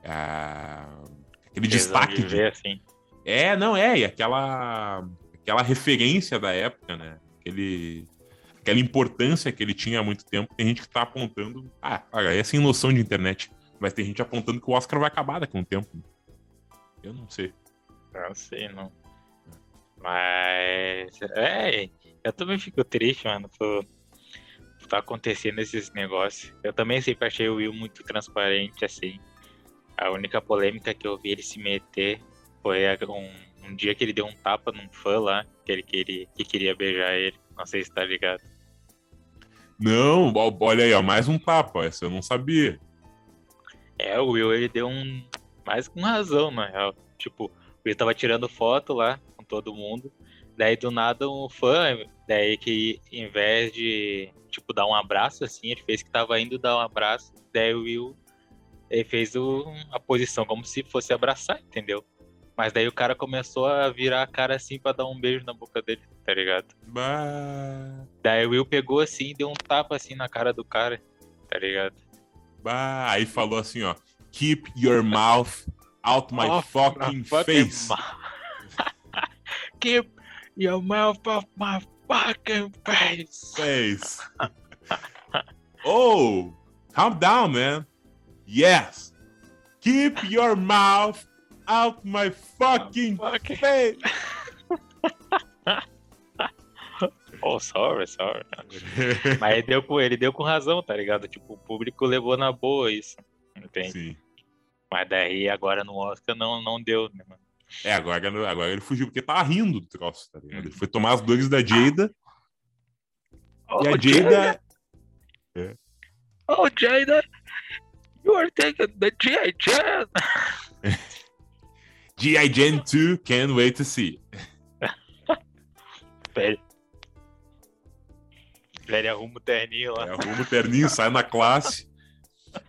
[SPEAKER 1] uh, aquele destaque
[SPEAKER 2] de, assim.
[SPEAKER 1] É, não é, e aquela aquela referência da época, né? Aquele aquela importância que ele tinha há muito tempo. Tem gente que tá apontando, ah, olha, é sem noção de internet, mas tem gente apontando que o Oscar vai acabar daqui a um tempo. Eu não sei.
[SPEAKER 2] Não sei, não. Mas. É, eu também fico triste, mano, por, por tá acontecendo esses negócios. Eu também sempre achei o Will muito transparente, assim. A única polêmica que eu vi ele se meter foi um, um dia que ele deu um tapa num fã lá, que ele queria, que queria beijar ele. Não sei se tá ligado.
[SPEAKER 1] Não, olha aí, ó, mais um tapa, essa eu não sabia.
[SPEAKER 2] É, o Will ele deu um. Mais com razão, na real. Tipo, ele tava tirando foto lá com todo mundo. Daí do nada um fã, daí que em vez de tipo dar um abraço assim, ele fez que tava indo dar um abraço. Daí o Will ele fez o, a posição como se fosse abraçar, entendeu? Mas daí o cara começou a virar a cara assim pra dar um beijo na boca dele, tá ligado?
[SPEAKER 1] Bah.
[SPEAKER 2] Daí o Will pegou assim, deu um tapa assim na cara do cara, tá ligado?
[SPEAKER 1] Bah. Aí falou assim, ó. Keep your mouth out my
[SPEAKER 2] Off
[SPEAKER 1] fucking face.
[SPEAKER 2] mouth. Keep your mouth off my fucking face.
[SPEAKER 1] face. oh, calm down, man. Yes. Keep your mouth out my fucking
[SPEAKER 2] Fucking-
[SPEAKER 1] face.
[SPEAKER 2] Oh, sorry, sorry. Mas ele deu, com, ele deu com razão, tá ligado? Tipo, o público levou na boa isso. Entende?
[SPEAKER 1] Sim.
[SPEAKER 2] Mas daí agora no Oscar não, não deu, né, mano?
[SPEAKER 1] É, agora, agora ele fugiu porque tava rindo do troço, tá ligado? Ele foi tomar as dores da Jada e a Jada.
[SPEAKER 2] Oh, Jada! You are taking the G.I. Jane!
[SPEAKER 1] G.I. Jane 2, can't wait to see.
[SPEAKER 2] Velho. Velho, arruma o terninho lá.
[SPEAKER 1] É, arruma o terninho, sai na classe.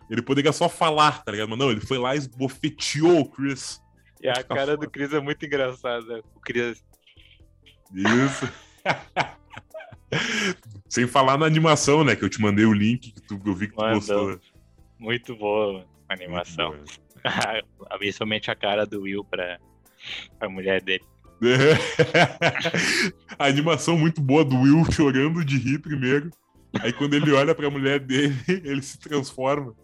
[SPEAKER 1] Ele poderia só falar, tá ligado? Mas não, ele foi lá e esbofeteou o Chris.
[SPEAKER 2] E a cara do Chris é muito engraçada. O Chris.
[SPEAKER 1] Isso. Sem falar na animação, né? Que eu te mandei o link que tu, eu vi que tu
[SPEAKER 2] Mandou.
[SPEAKER 1] gostou.
[SPEAKER 2] Muito boa a animação.
[SPEAKER 1] Muito
[SPEAKER 2] Principalmente a cara do Will pra, pra mulher dele.
[SPEAKER 1] boa. A animação muito boa do Will chorando de rir primeiro. Aí quando ele olha pra mulher dele, ele se transforma.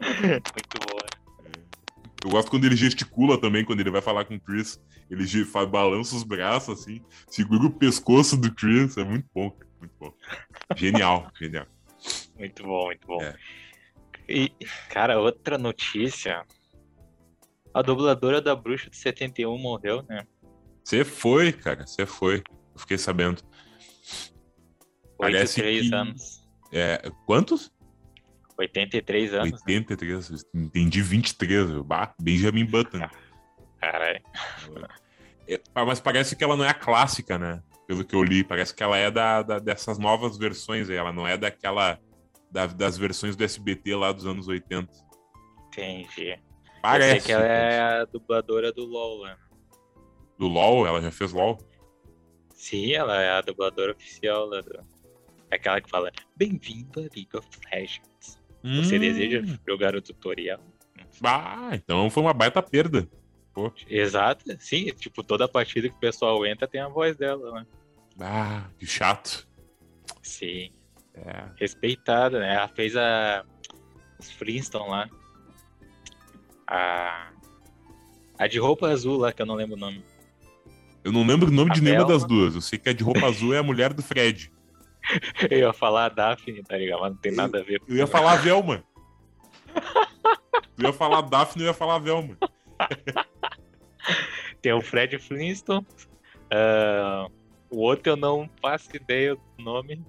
[SPEAKER 2] Muito boa.
[SPEAKER 1] Eu gosto quando ele gesticula também, quando ele vai falar com o Chris. Ele ge- fa- balança os braços assim, segura o pescoço do Chris. É muito bom, muito bom. Genial, genial.
[SPEAKER 2] Muito bom, muito bom.
[SPEAKER 1] É.
[SPEAKER 2] E, cara, outra notícia. A dubladora da Bruxa de 71 morreu, né?
[SPEAKER 1] Você foi, cara, você foi. Eu fiquei sabendo. Parece
[SPEAKER 2] 83
[SPEAKER 1] que-
[SPEAKER 2] anos.
[SPEAKER 1] É, quantos?
[SPEAKER 2] 83 anos. né?
[SPEAKER 1] 83. Entendi 23. eu- Bah, Benjamin Button.
[SPEAKER 2] Caralho.
[SPEAKER 1] É, ah, mas parece que ela não é a clássica, né? Pelo que eu li. Parece que ela é da, da- dessas novas versões aí. Ela não é daquela. Da- das versões do SBT lá dos anos 80.
[SPEAKER 2] Entendi.
[SPEAKER 1] Parece.
[SPEAKER 2] Eu sei que ela é a dubladora do LoL, né?
[SPEAKER 1] Do LOL, ela já fez LOL.
[SPEAKER 2] Sim, ela é a dubladora oficial lá do... Aquela que fala, bem-vindo a League of Legends. Você
[SPEAKER 1] Hum.
[SPEAKER 2] deseja jogar o tutorial?
[SPEAKER 1] Ah, então foi uma baita perda.
[SPEAKER 2] Exato, sim, tipo, toda partida que o pessoal entra tem a voz dela, né?
[SPEAKER 1] Ah, que chato.
[SPEAKER 2] Sim,
[SPEAKER 1] É.
[SPEAKER 2] respeitada, né? Ela fez a... os Flintstone lá. A... A de roupa azul lá, que eu não lembro o nome.
[SPEAKER 1] Eu não lembro o nome
[SPEAKER 2] A
[SPEAKER 1] de nenhuma das duas. Eu sei que a de roupa azul é a mulher do Fred.
[SPEAKER 2] Eu ia falar a Daphne, tá ligado? Mas não tem nada a ver com
[SPEAKER 1] Eu ia falar a Velma. Eu ia falar Daphne, eu ia falar a Velma.
[SPEAKER 2] Tem o Fred Flintstone. ah, o outro eu não faço ideia do nome.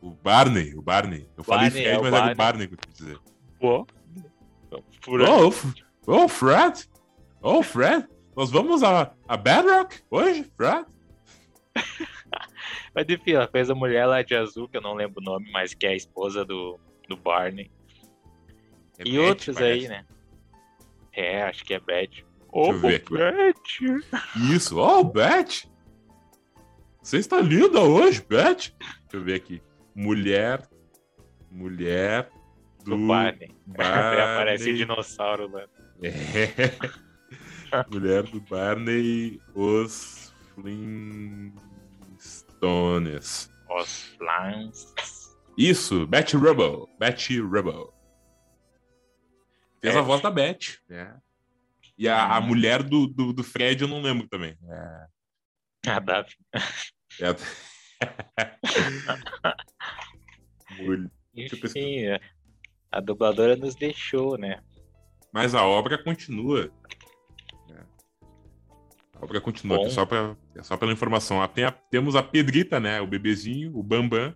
[SPEAKER 1] O Barney, o Barney. Eu falei
[SPEAKER 2] Barney,
[SPEAKER 1] Fred,
[SPEAKER 2] é
[SPEAKER 1] mas era
[SPEAKER 2] Barney.
[SPEAKER 1] o Barney que eu quis dizer.
[SPEAKER 2] Pô.
[SPEAKER 1] Oh, oh, Fred? Oh, Fred? Nós vamos a, a Bedrock hoje, Fred?
[SPEAKER 2] Mas enfim, ela fez a mulher lá de azul, que eu não lembro o nome, mas que é a esposa do, do Barney.
[SPEAKER 1] É
[SPEAKER 2] e
[SPEAKER 1] Beth,
[SPEAKER 2] outros
[SPEAKER 1] parece.
[SPEAKER 2] aí, né? É, acho que é Beth.
[SPEAKER 1] aqui.
[SPEAKER 2] Beth!
[SPEAKER 1] Isso. Oh, Beth! Você está linda hoje, Beth? Deixa eu ver aqui. Mulher. Mulher do,
[SPEAKER 2] Do Barney.
[SPEAKER 1] Barney.
[SPEAKER 2] Aparece dinossauro lá.
[SPEAKER 1] É. Mulher do Barney, os Flintstones.
[SPEAKER 2] Os Flans.
[SPEAKER 1] Isso, Betty Rubble. Betty Rubble. Fez a
[SPEAKER 2] Beth.
[SPEAKER 1] voz da Beth. É. E a, a
[SPEAKER 2] Hum.
[SPEAKER 1] mulher do, do, do Fred eu não lembro também. É.
[SPEAKER 2] A Daphne.
[SPEAKER 1] É.
[SPEAKER 2] Enfim, é, a dubladora nos deixou, né?
[SPEAKER 1] Mas a obra continua. É. A obra continua,
[SPEAKER 2] Bom.
[SPEAKER 1] aqui só, pra, é só pela informação. Ah, tem a- temos a Pedrita, né? O bebezinho, o Bambam.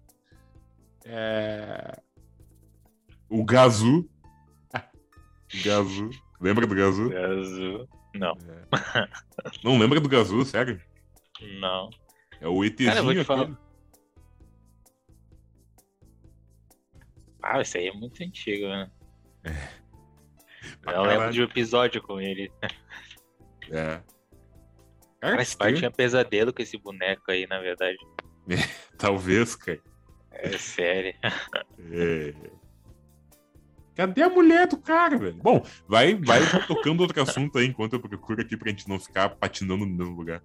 [SPEAKER 1] É, O Gazu. Gazu. Lembra do Gazu?
[SPEAKER 2] Azul. Não,
[SPEAKER 1] Não lembra do Gazu, sério?
[SPEAKER 2] não.
[SPEAKER 1] É o ETzinho
[SPEAKER 2] Cara, eu vou te falar-
[SPEAKER 1] aquele.
[SPEAKER 2] Ah, isso aí é muito antigo, né?
[SPEAKER 1] Pra
[SPEAKER 2] Eu lembro de um episódio com ele.
[SPEAKER 1] É. Cara,
[SPEAKER 2] Mas pai tinha pesadelo com esse boneco aí, na verdade.
[SPEAKER 1] talvez, cara.
[SPEAKER 2] É sério.
[SPEAKER 1] É. Cadê a mulher do cara, velho? Bom, vai, vai tocando outro assunto aí enquanto eu procuro aqui pra gente não ficar patinando no mesmo lugar.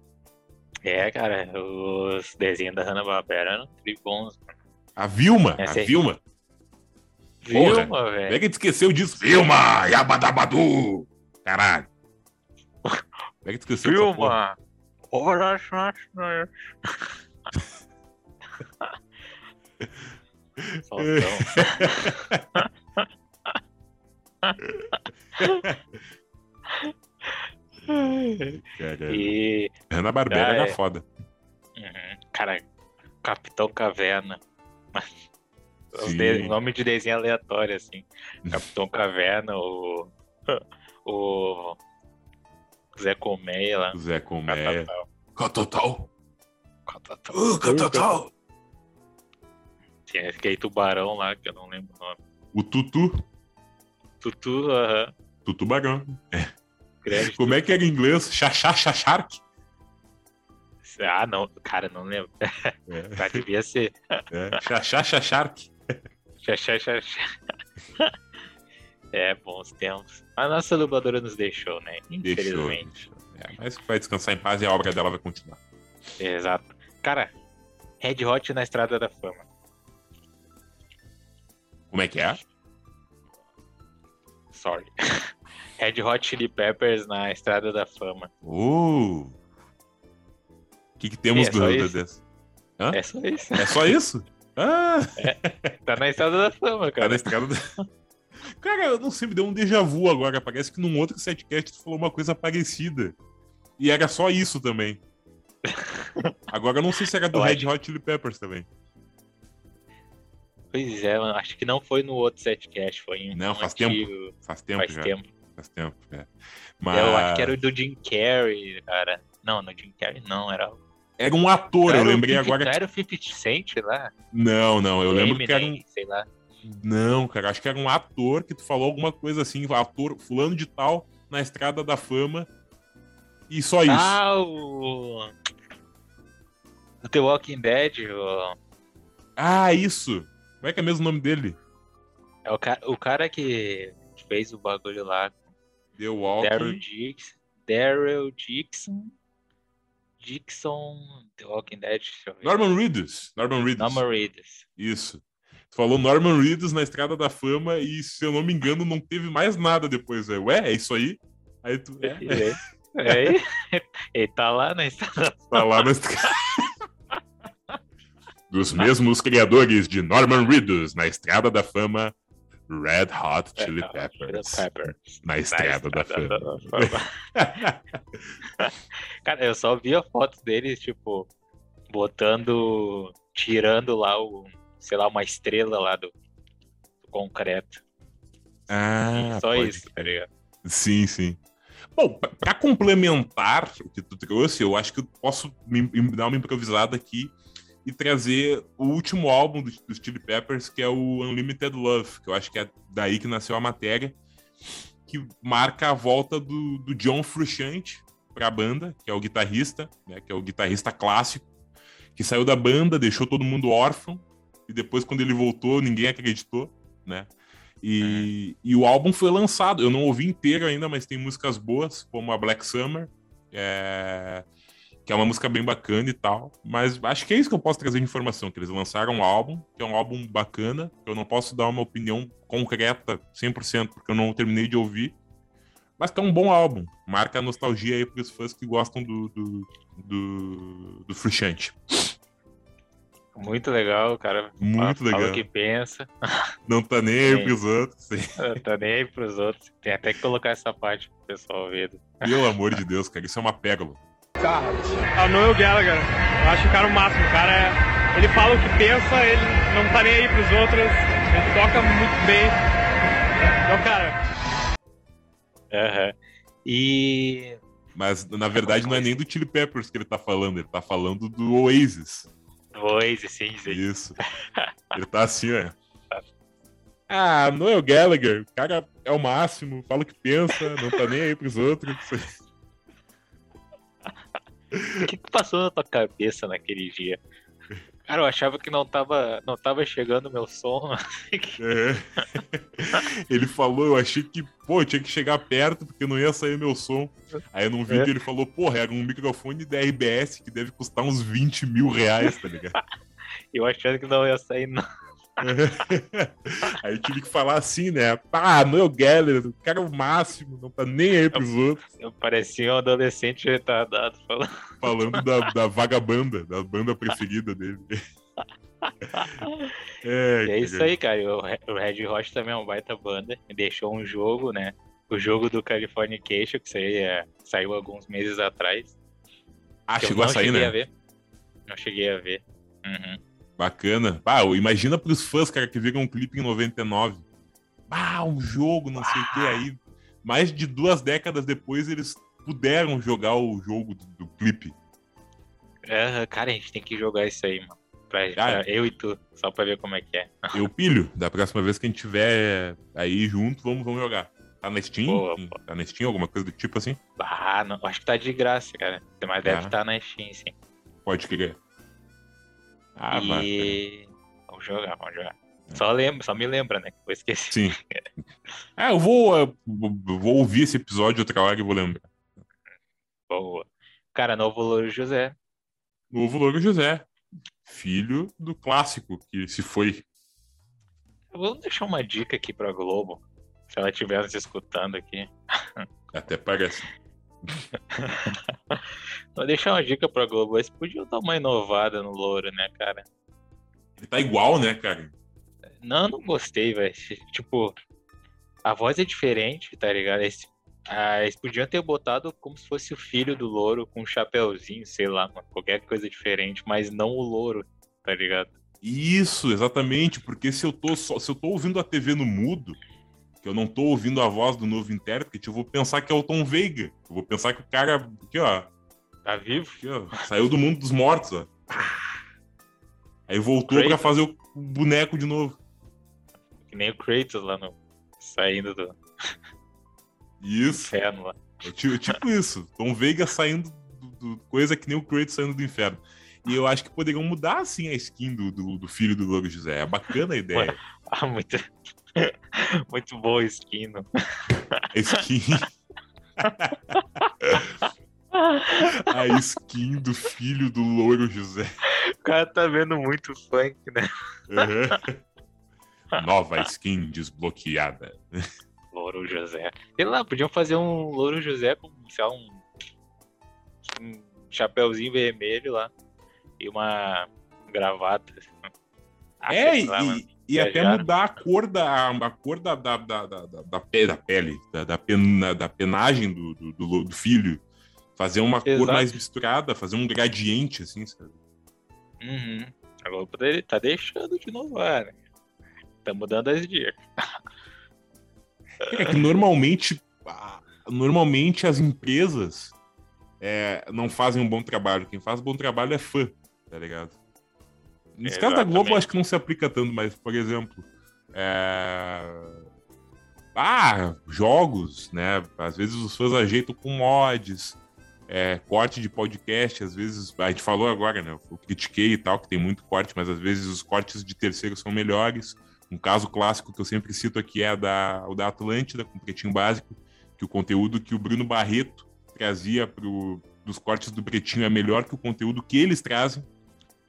[SPEAKER 2] É, cara, os desenhos da Hanna-Barbera eram bons.
[SPEAKER 1] A Vilma,
[SPEAKER 2] Essa
[SPEAKER 1] a. Vilma.
[SPEAKER 2] Vilma, velho.
[SPEAKER 1] Pega e esqueceu disso. Vilma! Yabadabadu! Caralho. Pega e esqueceu dessa porra.
[SPEAKER 2] Vilma! Ora, Soltão.
[SPEAKER 1] Cara,
[SPEAKER 2] E,
[SPEAKER 1] Ana Barbera
[SPEAKER 2] Ah,
[SPEAKER 1] era
[SPEAKER 2] é.
[SPEAKER 1] foda.
[SPEAKER 2] uhum, cara, Capitão Caverna. De- nome de desenho aleatório, assim. Capitão Caverna, o. O. Zé Colmeia lá.
[SPEAKER 1] Zé Colmeia.
[SPEAKER 2] Catatal.
[SPEAKER 1] Catotal.
[SPEAKER 2] Catatal.
[SPEAKER 1] Uh, Catotal.
[SPEAKER 2] Tinha aquele tubarão lá, que eu não lembro o nome.
[SPEAKER 1] O Tutu.
[SPEAKER 2] Tutu, aham.
[SPEAKER 1] Tutubarão.
[SPEAKER 2] Grande.
[SPEAKER 1] Como é que era em inglês? Xaxá, xaxark?
[SPEAKER 2] Ah, não, cara, não lembro.
[SPEAKER 1] É,
[SPEAKER 2] Mas devia ser.
[SPEAKER 1] é.
[SPEAKER 2] Xa, xa, xa. É, bons tempos. A nossa dubladora nos deixou, né?
[SPEAKER 1] Deixou.
[SPEAKER 2] Infelizmente.
[SPEAKER 1] deixou. É, mas vai descansar em paz e a obra dela vai continuar.
[SPEAKER 2] Exato. Cara, Red Hot na Estrada da Fama.
[SPEAKER 1] Como é que é?
[SPEAKER 2] Sorry. Red Hot Chili Peppers na Estrada da Fama.
[SPEAKER 1] Uh! O que, que temos
[SPEAKER 2] É, só
[SPEAKER 1] do desse?
[SPEAKER 2] É só isso.
[SPEAKER 1] É só isso? Ah!
[SPEAKER 2] Tá na Estrada da Fama,
[SPEAKER 1] Cara,
[SPEAKER 2] cara.
[SPEAKER 1] esse cara. Cara, eu não sei, me deu um déjà vu agora. Parece que num outro setcast tu falou uma coisa parecida. E era só isso também. Agora eu não sei se era do
[SPEAKER 2] Eu
[SPEAKER 1] Red
[SPEAKER 2] acho-
[SPEAKER 1] Hot Chili Peppers também.
[SPEAKER 2] Pois é, mano. Acho que não foi no outro setcast, foi em
[SPEAKER 1] Não,
[SPEAKER 2] um
[SPEAKER 1] faz
[SPEAKER 2] antigo.
[SPEAKER 1] Faz tempo
[SPEAKER 2] Faz
[SPEAKER 1] já.
[SPEAKER 2] tempo.
[SPEAKER 1] Faz tempo, é. Mas
[SPEAKER 2] Eu acho que era o do Jim Carrey, cara. Não, no Jim Carrey não, era.
[SPEAKER 1] era um ator, eu
[SPEAKER 2] era o
[SPEAKER 1] lembrei
[SPEAKER 2] 50
[SPEAKER 1] agora. Que-
[SPEAKER 2] era o 50 Cent lá?
[SPEAKER 1] Não, não, eu lembro que era um.
[SPEAKER 2] Sei lá.
[SPEAKER 1] Não, cara, acho que era um ator que tu falou alguma coisa assim, ator fulano de tal na estrada da fama. E só isso.
[SPEAKER 2] Ah, o. Do The Walking Dead, o...
[SPEAKER 1] Ah, isso! Como é que é mesmo o nome dele?
[SPEAKER 2] é o, ca... o cara que fez o bagulho lá,
[SPEAKER 1] The Walking.
[SPEAKER 2] Daryl Dixon. Daryl Dixon. Dixon. The Walking Dead.
[SPEAKER 1] Norman Reedus. Norman Reedus.
[SPEAKER 2] Norman Reedus.
[SPEAKER 1] Isso. Tu falou Norman Reedus na Estrada da Fama e, se eu não me engano, não teve mais nada depois. É, Ué, é isso aí? Aí tu é,
[SPEAKER 2] É, é, ele tá lá na estrada.
[SPEAKER 1] tá lá na Estrada. Dos mesmos criadores de Norman Reedus na Estrada da Fama, Red Hot Chili Peppers.
[SPEAKER 2] Pepper.
[SPEAKER 1] Na Estrada da Fama.
[SPEAKER 2] Cara, eu só vi a foto deles, tipo, botando. tirando lá o. sei lá, uma estrela lá do, do concreto.
[SPEAKER 1] ah,
[SPEAKER 2] só
[SPEAKER 1] pode
[SPEAKER 2] isso, tá ligado?
[SPEAKER 1] Sim, sim. Bom, pra- pra complementar o que tu trouxe, eu acho que eu posso me, me dar uma improvisada aqui e trazer o último álbum dos do Chili Peppers, que é o Unlimited Love, que eu acho que é daí que nasceu a matéria, que marca a volta do, do John Frusciante para a banda, que é o guitarrista, né, que é o guitarrista clássico, que saiu da banda, deixou todo mundo órfão, e depois, quando ele voltou, ninguém acreditou, né? E, e o álbum foi lançado. Eu não ouvi inteiro ainda, mas tem músicas boas, como a Black Summer, é, que é uma música bem bacana e tal. Mas acho que é isso que eu posso trazer de informação: que eles lançaram um álbum, que é um álbum bacana. Eu não posso dar uma opinião concreta 100%, porque eu não terminei de ouvir. Mas que é um bom álbum. Marca a nostalgia aí para os fãs que gostam do, do, do, do.
[SPEAKER 2] Muito legal, cara.
[SPEAKER 1] Muito
[SPEAKER 2] fala
[SPEAKER 1] legal.
[SPEAKER 2] o que pensa,
[SPEAKER 1] Não tá nem aí pros outros. sim.
[SPEAKER 2] tá nem aí pros outros. Tem até que colocar essa parte pro pessoal ver.
[SPEAKER 1] Pelo amor de Deus, cara, isso é uma pérola.
[SPEAKER 3] Ah, o Noel Gallagher. Eu acho o cara o máximo. O cara é... Ele fala o que pensa, ele não tá nem aí pros outros. Ele toca muito bem. Então, cara,
[SPEAKER 2] Aham. E.
[SPEAKER 1] Mas na verdade não é nem do Chili Peppers que ele tá falando, ele tá falando do Oasis.
[SPEAKER 2] Voice, sim, sim.
[SPEAKER 1] Isso. Ele tá assim, ó. Ah, Noel Gallagher, o cara é o máximo, fala o que pensa, não tá nem aí pros outros.
[SPEAKER 2] O que, que passou na tua cabeça naquele dia? Cara, eu achava que não tava, não tava chegando meu som.
[SPEAKER 1] É. Ele falou, eu achei que, pô, eu tinha que chegar perto porque não ia sair meu som. Aí num vídeo
[SPEAKER 2] É.
[SPEAKER 1] ele falou, porra, era um microfone da RBS que deve custar uns 20 mil reais, tá ligado?
[SPEAKER 2] Eu achando que não ia sair, não.
[SPEAKER 1] Aí tive que falar assim, né? Pá, Noel Geller, o cara é o máximo, não tá nem aí pros outros.
[SPEAKER 2] Eu parecia um adolescente retardado falando.
[SPEAKER 1] Falando da, da vagabanda, da banda preferida dele. É,
[SPEAKER 2] é isso aí, cara. O Re- o Red Hot também é uma baita banda. Deixou um jogo, né? O jogo do Californication, que isso aí é- saiu alguns meses atrás.
[SPEAKER 1] Ah,
[SPEAKER 2] eu
[SPEAKER 1] chegou a
[SPEAKER 2] não
[SPEAKER 1] sair,
[SPEAKER 2] cheguei
[SPEAKER 1] né?
[SPEAKER 2] a ver. Não cheguei a ver. Uhum.
[SPEAKER 1] Bacana. Ah, imagina pros fãs, cara, que viram um clipe em 99. Ah, um jogo, não sei o que. Aí, mais de duas décadas depois, eles puderam jogar o jogo do, do clipe.
[SPEAKER 2] Cara, a gente tem que jogar isso aí, mano. Pra, pra eu e tu, só pra ver como é que é.
[SPEAKER 1] Eu pilho. Da próxima vez que a gente tiver aí junto, vamos, vamos jogar. Tá na Steam?
[SPEAKER 2] Boa,
[SPEAKER 1] Tá na Steam, alguma coisa do tipo assim?
[SPEAKER 2] Ah, não, acho que tá de graça, cara. Mas deve
[SPEAKER 1] Ah.
[SPEAKER 2] estar na Steam, sim.
[SPEAKER 1] Pode crer. Ah,
[SPEAKER 2] e. Vamos jogar, vamos jogar. Só, lembra, só me lembra, né? Que eu esqueci.
[SPEAKER 1] Sim. Ah, eu vou, uh, vou ouvir esse episódio outra hora e vou lembrar.
[SPEAKER 2] Boa. Cara, novo Louro José.
[SPEAKER 1] Novo Louro José. Filho do clássico que se foi.
[SPEAKER 2] Vamos deixar uma dica aqui pra Globo. Se ela estiver nos escutando aqui.
[SPEAKER 1] Até parece.
[SPEAKER 2] Vou deixar uma dica pra Globo. Eles podiam dar uma inovada no Louro, né, cara?
[SPEAKER 1] Ele tá igual, né, cara?
[SPEAKER 2] Não, não gostei, velho. Tipo, a voz é diferente, tá ligado? Eles, ah, eles podiam ter botado como se fosse o filho do louro com um chapéuzinho, sei lá, mano, qualquer coisa diferente, mas não o louro, tá ligado?
[SPEAKER 1] Isso, exatamente, porque se eu tô só, se eu tô ouvindo a TV no mudo, que eu não tô ouvindo a voz do novo intérprete, eu vou pensar que é o Tom Veiga. Eu vou pensar que o cara, aqui, ó,
[SPEAKER 2] Tá vivo?
[SPEAKER 1] aqui, ó saiu do mundo dos mortos, ó. Aí voltou pra fazer o boneco de novo.
[SPEAKER 2] Que nem o Kratos lá no. Saindo do
[SPEAKER 1] Isso.
[SPEAKER 2] inferno lá.
[SPEAKER 1] É tipo, tipo isso. Tom Veiga saindo do, do- coisa que nem o Kratos saindo do inferno. E eu acho que poderiam mudar assim a skin do, do, do filho do Louro José. É bacana a ideia.
[SPEAKER 2] Ah, muito. muito boa skin. no-
[SPEAKER 1] A skin. a skin do filho do Louro José.
[SPEAKER 2] O cara tá vendo muito funk, né?
[SPEAKER 1] Uhum. Nova skin desbloqueada.
[SPEAKER 2] Louro José. Sei lá, podiam fazer um Louro José com, sei lá, um, um chapéuzinho vermelho lá e uma gravata. Ah,
[SPEAKER 1] é,
[SPEAKER 2] lá, mano.
[SPEAKER 1] E, e até mudar a cor da, a cor da, da, da, da, da, da pe- da pele, da, da, pena, da penagem do, do, do filho. Fazer uma cor
[SPEAKER 2] Exato.
[SPEAKER 1] mais misturada, fazer um gradiente, assim, sabe?
[SPEAKER 2] Uhum. A Globo dele tá deixando de inovar, né? Tá mudando as dicas.
[SPEAKER 1] É que normalmente, normalmente as empresas é, não fazem um bom trabalho. Quem faz bom trabalho é fã, tá ligado? Nos casos da Globo, acho que não se aplica tanto, mas, por exemplo, é... ah, jogos, né? Às vezes os fãs ajeitam com mods, é, corte de podcast, às vezes, a gente falou agora, né? Eu critiquei e tal, que tem muito corte, mas às vezes os cortes de terceiros são melhores. Um caso clássico que eu sempre cito aqui é da, o da Atlântida, com o Pretinho Básico, que o conteúdo que o Bruno Barreto trazia pro, dos cortes do Pretinho é melhor que o conteúdo que eles trazem.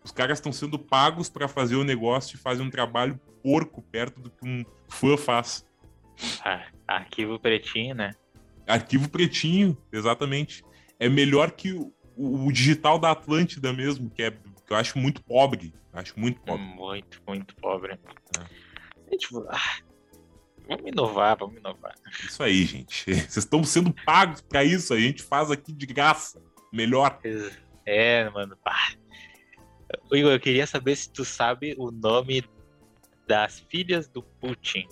[SPEAKER 1] Os caras estão sendo pagos para fazer o negócio e fazem um trabalho porco perto do que um fã faz.
[SPEAKER 2] Ah, arquivo pretinho, né?
[SPEAKER 1] Arquivo Pretinho, exatamente. É melhor que o, o- digital da Atlântida mesmo, que, é, que eu acho muito pobre. Acho muito pobre.
[SPEAKER 2] Muito, muito pobre.
[SPEAKER 1] É.
[SPEAKER 2] Gente, ah, vamos inovar, vamos inovar.
[SPEAKER 1] Isso aí, gente. Vocês estão sendo pagos para isso. A gente faz aqui de graça. Melhor.
[SPEAKER 2] É, mano. pá. Igor, eu queria saber se tu sabe o nome das filhas do Putin.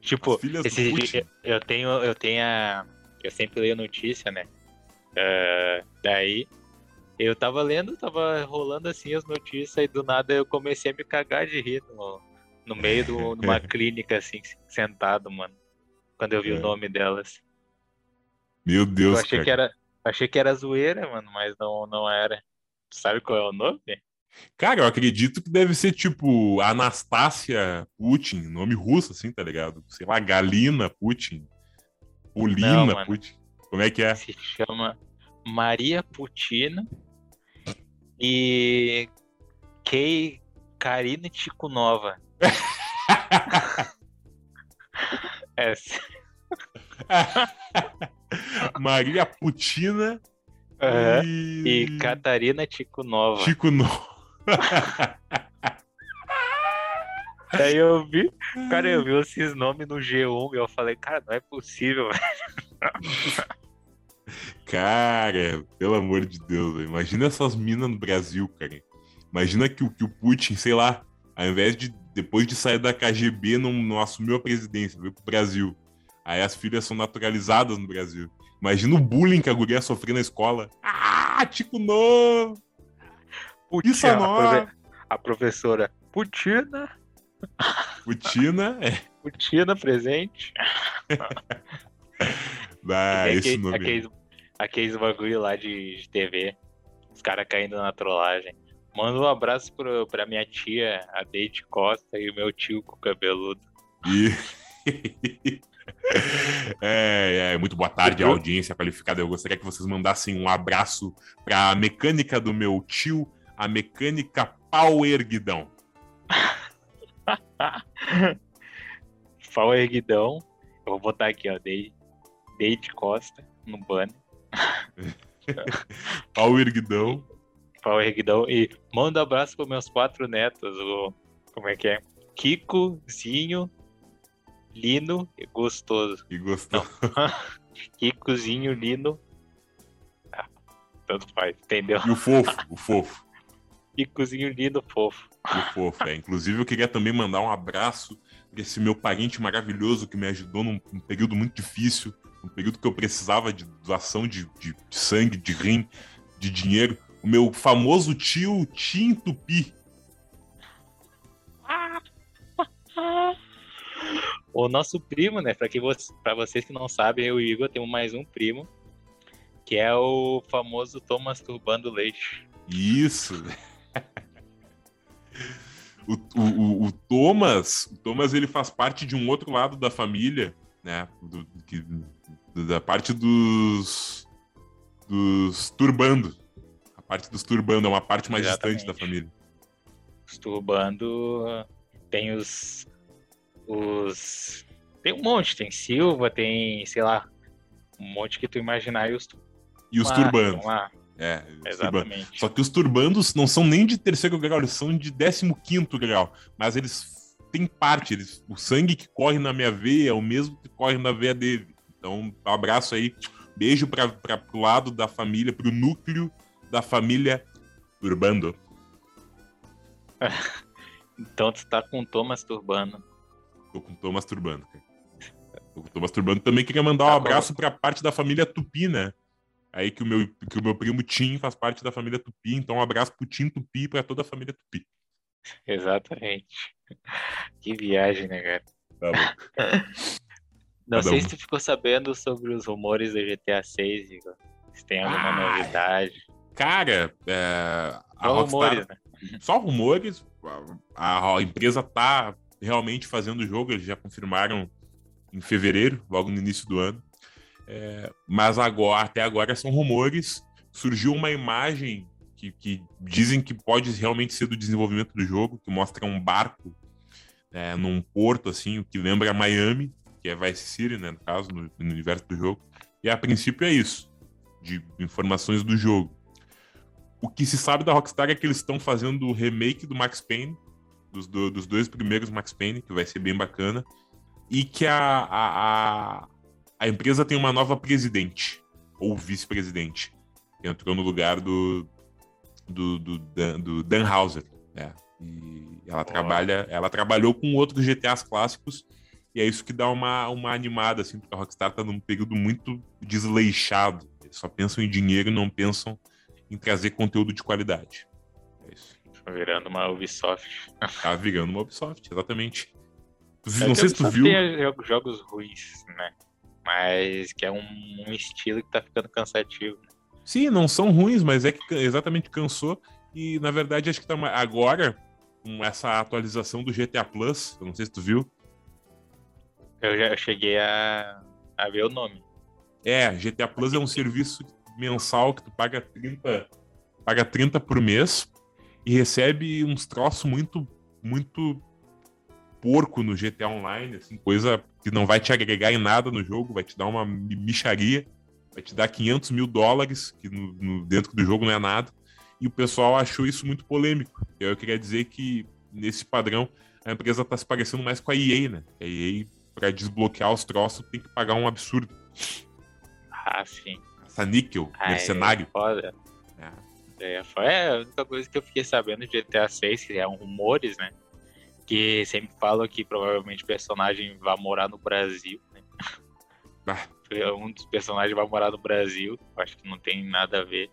[SPEAKER 2] Tipo, esse
[SPEAKER 1] Putin?
[SPEAKER 2] eu tenho, eu tenho a. Eu sempre leio notícia, né? Ah, daí eu tava lendo, tava rolando assim as notícias e do nada eu comecei a me cagar de rir no, no meio de uma clínica, assim, sentado, mano. Quando eu vi
[SPEAKER 1] É.
[SPEAKER 2] o nome delas.
[SPEAKER 1] Meu
[SPEAKER 2] Eu
[SPEAKER 1] Deus,
[SPEAKER 2] achei
[SPEAKER 1] cara.
[SPEAKER 2] que era, achei que era zoeira, mano, mas não, não era. Tu sabe qual é o nome?
[SPEAKER 1] Cara, eu acredito que deve ser tipo Anastácia Putin, nome russo, assim, tá ligado? Sei lá, Galina Putin, Polina
[SPEAKER 2] Não,
[SPEAKER 1] Putin. Como é que é?
[SPEAKER 2] Se chama Maria Putina e Kei Karina Tikunova. é,
[SPEAKER 1] Maria Putina
[SPEAKER 2] aham.
[SPEAKER 1] e...
[SPEAKER 2] E Catarina Tikunova.
[SPEAKER 1] Chico No...
[SPEAKER 2] Daí eu vi, cara, eu vi esses nomes no G1 e eu falei, cara, não é possível, velho.
[SPEAKER 1] Cara, pelo amor de Deus, velho. imagina essas minas no Brasil, cara. Imagina que, o- que o Putin, sei lá, ao invés de, depois de sair da KGB, não, não assumiu a presidência, veio pro Brasil. Aí as filhas são naturalizadas no Brasil. Imagina o bullying que a guria sofreu na escola. Ah, Tico novo! Isso é
[SPEAKER 2] a, professora Putina,
[SPEAKER 1] Putina, é.
[SPEAKER 2] Putina presente.
[SPEAKER 1] Ah,
[SPEAKER 2] Tem
[SPEAKER 1] esse
[SPEAKER 2] aquele-
[SPEAKER 1] nome.
[SPEAKER 2] aqueles, aqueles bagulho lá de, de TV, os caras caindo na trollagem. Manda um abraço pro, pra minha tia, a Deide Costa, e o meu tio com o cabeludo.
[SPEAKER 1] E... é, é, muito boa tarde,
[SPEAKER 2] Uhum.
[SPEAKER 1] audiência qualificada. Eu gostaria que vocês mandassem um abraço para a mecânica do meu tio, a mecânica Pau Erguidão.
[SPEAKER 2] Fala erguidão. Eu vou botar aqui, ó, Deide, Deide Costa no banner.
[SPEAKER 1] Pau Erguidão.
[SPEAKER 2] E manda abraço pros meus quatro netos. O, como é que é? Kiko, Zinho, Lino e Gostoso.
[SPEAKER 1] E gostou.
[SPEAKER 2] Kikozinho, Lino. Ah, tanto faz, entendeu?
[SPEAKER 1] E o fofo, o fofo,
[SPEAKER 2] Kikozinho, Lino, fofo.
[SPEAKER 1] o fofo. É. Inclusive, eu queria também mandar um abraço para esse meu parente maravilhoso que me ajudou num, num período muito difícil, um período que eu precisava de doação de, de- de sangue, de rim, de dinheiro. O meu famoso tio Tim Tupi.
[SPEAKER 2] O nosso primo, né? Pra, que vo pra vocês que não sabem, eu e o Igor temos mais um primo, que é o famoso Thomas Turbando Leite.
[SPEAKER 1] Isso. o, o, o- Thomas, o Thomas ele faz parte de um outro lado da família, né? Do- que- da parte dos dos turbando. A parte dos turbando é uma parte mais
[SPEAKER 2] Exatamente.
[SPEAKER 1] distante da família.
[SPEAKER 2] Os Turbando tem os. Os. Tem um monte, tem Silva, tem, sei lá, um monte que tu imaginar e os
[SPEAKER 1] E os
[SPEAKER 2] lá,
[SPEAKER 1] turbandos.
[SPEAKER 2] estão lá.
[SPEAKER 1] É.
[SPEAKER 2] Exatamente.
[SPEAKER 1] Só que os turbandos não são nem de terceiro grau, eles são de 15 grau. Mas eles têm parte, eles, o sangue que corre na minha veia é o mesmo que corre na veia dele. Então, um abraço aí, beijo para pro lado da família, pro núcleo da família Turbando.
[SPEAKER 2] Então tu tá com o Thomas Turbando.
[SPEAKER 1] Tô com o Thomas cara. Tô com o Thomas Turbando. Também queria mandar um
[SPEAKER 2] Tá,
[SPEAKER 1] abraço pra parte da família Tupi, né? Aí que o meu, que o meu primo Tim faz parte da família Tupi, então um abraço pro Tim Tupi e pra toda a família Tupi.
[SPEAKER 2] Exatamente. Que viagem, né, cara?
[SPEAKER 1] Tá bom.
[SPEAKER 2] Não
[SPEAKER 1] Cada
[SPEAKER 2] sei
[SPEAKER 1] um.
[SPEAKER 2] se tu ficou sabendo sobre os rumores do GTA 6, Igor. Se tem alguma
[SPEAKER 1] Ah,
[SPEAKER 2] novidade.
[SPEAKER 1] Cara, é,
[SPEAKER 2] Só
[SPEAKER 1] Rockstar,
[SPEAKER 2] rumores, né?
[SPEAKER 1] só rumores. A, a empresa tá realmente fazendo o jogo, eles já confirmaram em fevereiro, logo no início do ano. É, mas agora, até agora são rumores. Surgiu uma imagem que, que dizem que pode realmente ser do desenvolvimento do jogo, que mostra um barco é, num porto, assim, o que lembra Miami, que é Vice City, né, no caso, no, no universo do jogo. E a princípio é isso, de informações do jogo. O que se sabe da Rockstar é que eles estão fazendo o remake do Max Payne, dos, do- dos dois primeiros Max Payne, que vai ser bem bacana, e que a, a, a, a empresa tem uma nova presidente, ou vice-presidente, que entrou no lugar do, do, do, Dan, do Dan Houser, né? E ela trabalha, ela trabalhou com outros GTAs clássicos, e é isso que dá uma, uma animada, assim, porque a Rockstar tá num período muito desleixado. Eles só pensam em dinheiro e não pensam em trazer conteúdo de qualidade. É isso.
[SPEAKER 2] Tá virando uma Ubisoft.
[SPEAKER 1] Tá virando uma Ubisoft, exatamente.
[SPEAKER 2] É
[SPEAKER 1] não sei se tu viu.
[SPEAKER 2] Tem jo- jogos ruins, né? Mas que é um, um estilo que tá ficando cansativo.
[SPEAKER 1] Sim, não são ruins, mas é que exatamente cansou. E na verdade, acho que tá agora, com essa atualização do GTA Plus, eu não sei se tu viu.
[SPEAKER 2] Eu já cheguei a, a ver o nome.
[SPEAKER 1] É, GTA Plus é um serviço mensal que tu paga 30, paga 30 por mês e recebe uns troços muito, muito porco no GTA Online, assim, coisa que não vai te agregar em nada no jogo, vai te dar uma micharia, vai te dar 500 mil dólares, que no, no, dentro do jogo não é nada, e o pessoal achou isso muito polêmico. Eu queria dizer que, nesse padrão, a empresa está se parecendo mais com a EA, né? A EA, para desbloquear os troços, tem que pagar um absurdo.
[SPEAKER 2] Ah, sim.
[SPEAKER 1] Essa níquel, ah, mercenário.
[SPEAKER 2] É foda. É. É, foi a única coisa que eu fiquei sabendo de GTA 6, que é um rumores, né? Que sempre falam que provavelmente o personagem vai morar no Brasil, né? Ah. Um dos personagens vai morar no Brasil, acho que não tem nada a ver.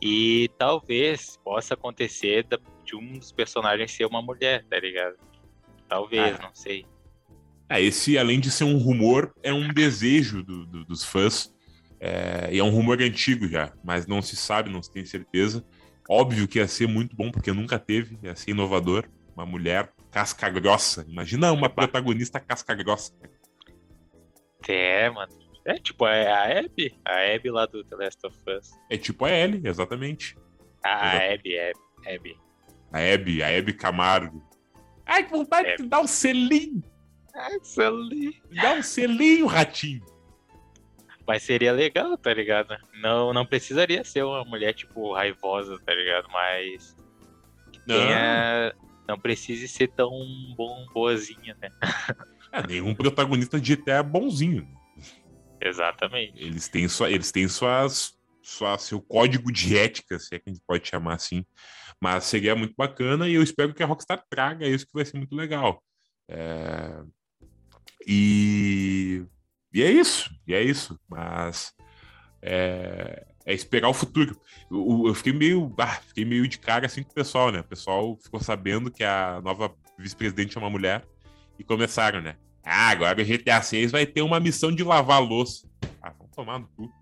[SPEAKER 2] E talvez possa acontecer de um dos personagens ser uma mulher, tá ligado? Talvez, ah. não sei.
[SPEAKER 1] É, esse, além de ser um rumor, é um desejo do, do, dos fãs. É, e é um rumor antigo já, mas não se sabe, não se tem certeza. Óbvio que ia ser muito bom, porque nunca teve, ia ser inovador. Uma mulher casca grossa. Imagina uma protagonista casca grossa.
[SPEAKER 2] É, mano. É tipo é a Abby, a Abby lá do The Last of Us.
[SPEAKER 1] É tipo a Ellie, exatamente.
[SPEAKER 2] Ah, a Abby, Abby, Abby.
[SPEAKER 1] A Abby, a Abby Camargo. Ai, que vontade Abby. de dar um selinho.
[SPEAKER 2] Ai, selinho.
[SPEAKER 1] Dá um selinho, ratinho.
[SPEAKER 2] Mas seria legal, tá ligado? Não, não precisaria ser uma mulher, tipo, raivosa, tá ligado? Mas. Não. Tenha, não precise ser tão bom, boazinha, né?
[SPEAKER 1] É, nenhum protagonista de GTA é bonzinho.
[SPEAKER 2] Exatamente.
[SPEAKER 1] Eles têm, sua, eles têm suas, sua, seu código de ética, se é que a gente pode chamar assim. Mas seria muito bacana e eu espero que a Rockstar traga isso, que vai ser muito legal. É... E... e é isso, e é isso. Mas é, é esperar o futuro. Eu, eu, fiquei meio, ah, fiquei meio de cara assim com o pessoal, né? O pessoal ficou sabendo que a nova vice-presidente é uma mulher e começaram, né? Ah, agora o GTA 6 vai ter uma missão de lavar louça. Ah, vamos tomar no cu.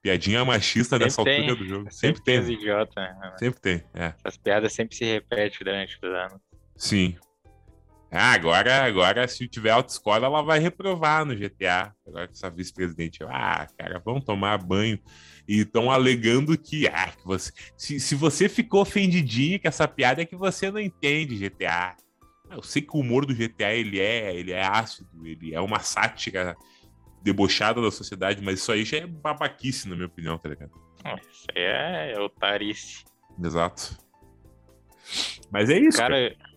[SPEAKER 1] Piadinha machista sempre nessa tem. altura do jogo.
[SPEAKER 2] Sempre, sempre tem. Né? Idiota, né?
[SPEAKER 1] Sempre tem, é.
[SPEAKER 2] Essas piadas sempre se repetem durante os anos.
[SPEAKER 1] Sim. Ah, agora, agora, se tiver autoescola, ela vai reprovar no GTA. Agora que essa vice-presidente. Ah, cara, vamos tomar banho. E estão alegando que, ah, que você, se, se você ficou ofendidinho com essa piada, é que você não entende GTA. Eu sei que o humor do GTA ele é, ele é ácido, ele é uma sátira debochada da sociedade, mas isso aí já é babaquice, na minha opinião, tá ligado?
[SPEAKER 2] Isso aí é otarice.
[SPEAKER 1] Exato. Mas é isso.
[SPEAKER 2] Cara, cara.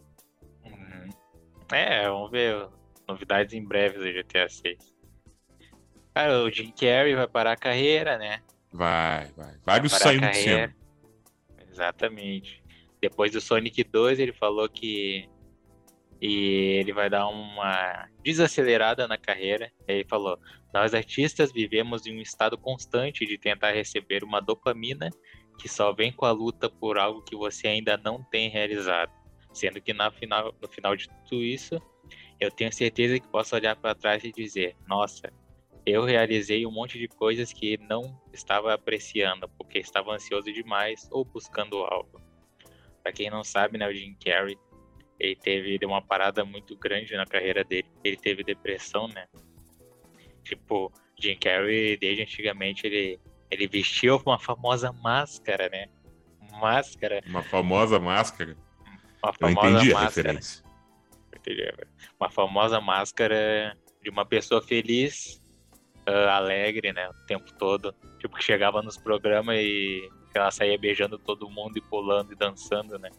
[SPEAKER 2] É, vamos ver novidades em breve do GTA 6. Cara, o Jim Carrey vai parar a carreira, né?
[SPEAKER 1] Vai, vai. Vários vai saindo de cena.
[SPEAKER 2] Exatamente. Depois do Sonic 2, ele falou que e ele vai dar uma desacelerada na carreira. Ele falou: Nós artistas vivemos em um estado constante de tentar receber uma dopamina que só vem com a luta por algo que você ainda não tem realizado. Sendo que na final, no final de tudo isso, eu tenho certeza que posso olhar para trás e dizer: Nossa, eu realizei um monte de coisas que não estava apreciando porque estava ansioso demais ou buscando algo. Para quem não sabe, né, o Jim Carrey ele teve uma parada muito grande na carreira dele. Ele teve depressão, né? Tipo, Jim Carrey, desde antigamente, ele, ele vestia uma famosa máscara, né? Máscara.
[SPEAKER 1] Uma famosa máscara?
[SPEAKER 2] Uma famosa Eu entendi máscara. a referência. Entendi. Uma famosa máscara de uma pessoa feliz, uh, alegre, né? O tempo todo. Tipo, que chegava nos programas e ela saía beijando todo mundo e pulando e dançando, né?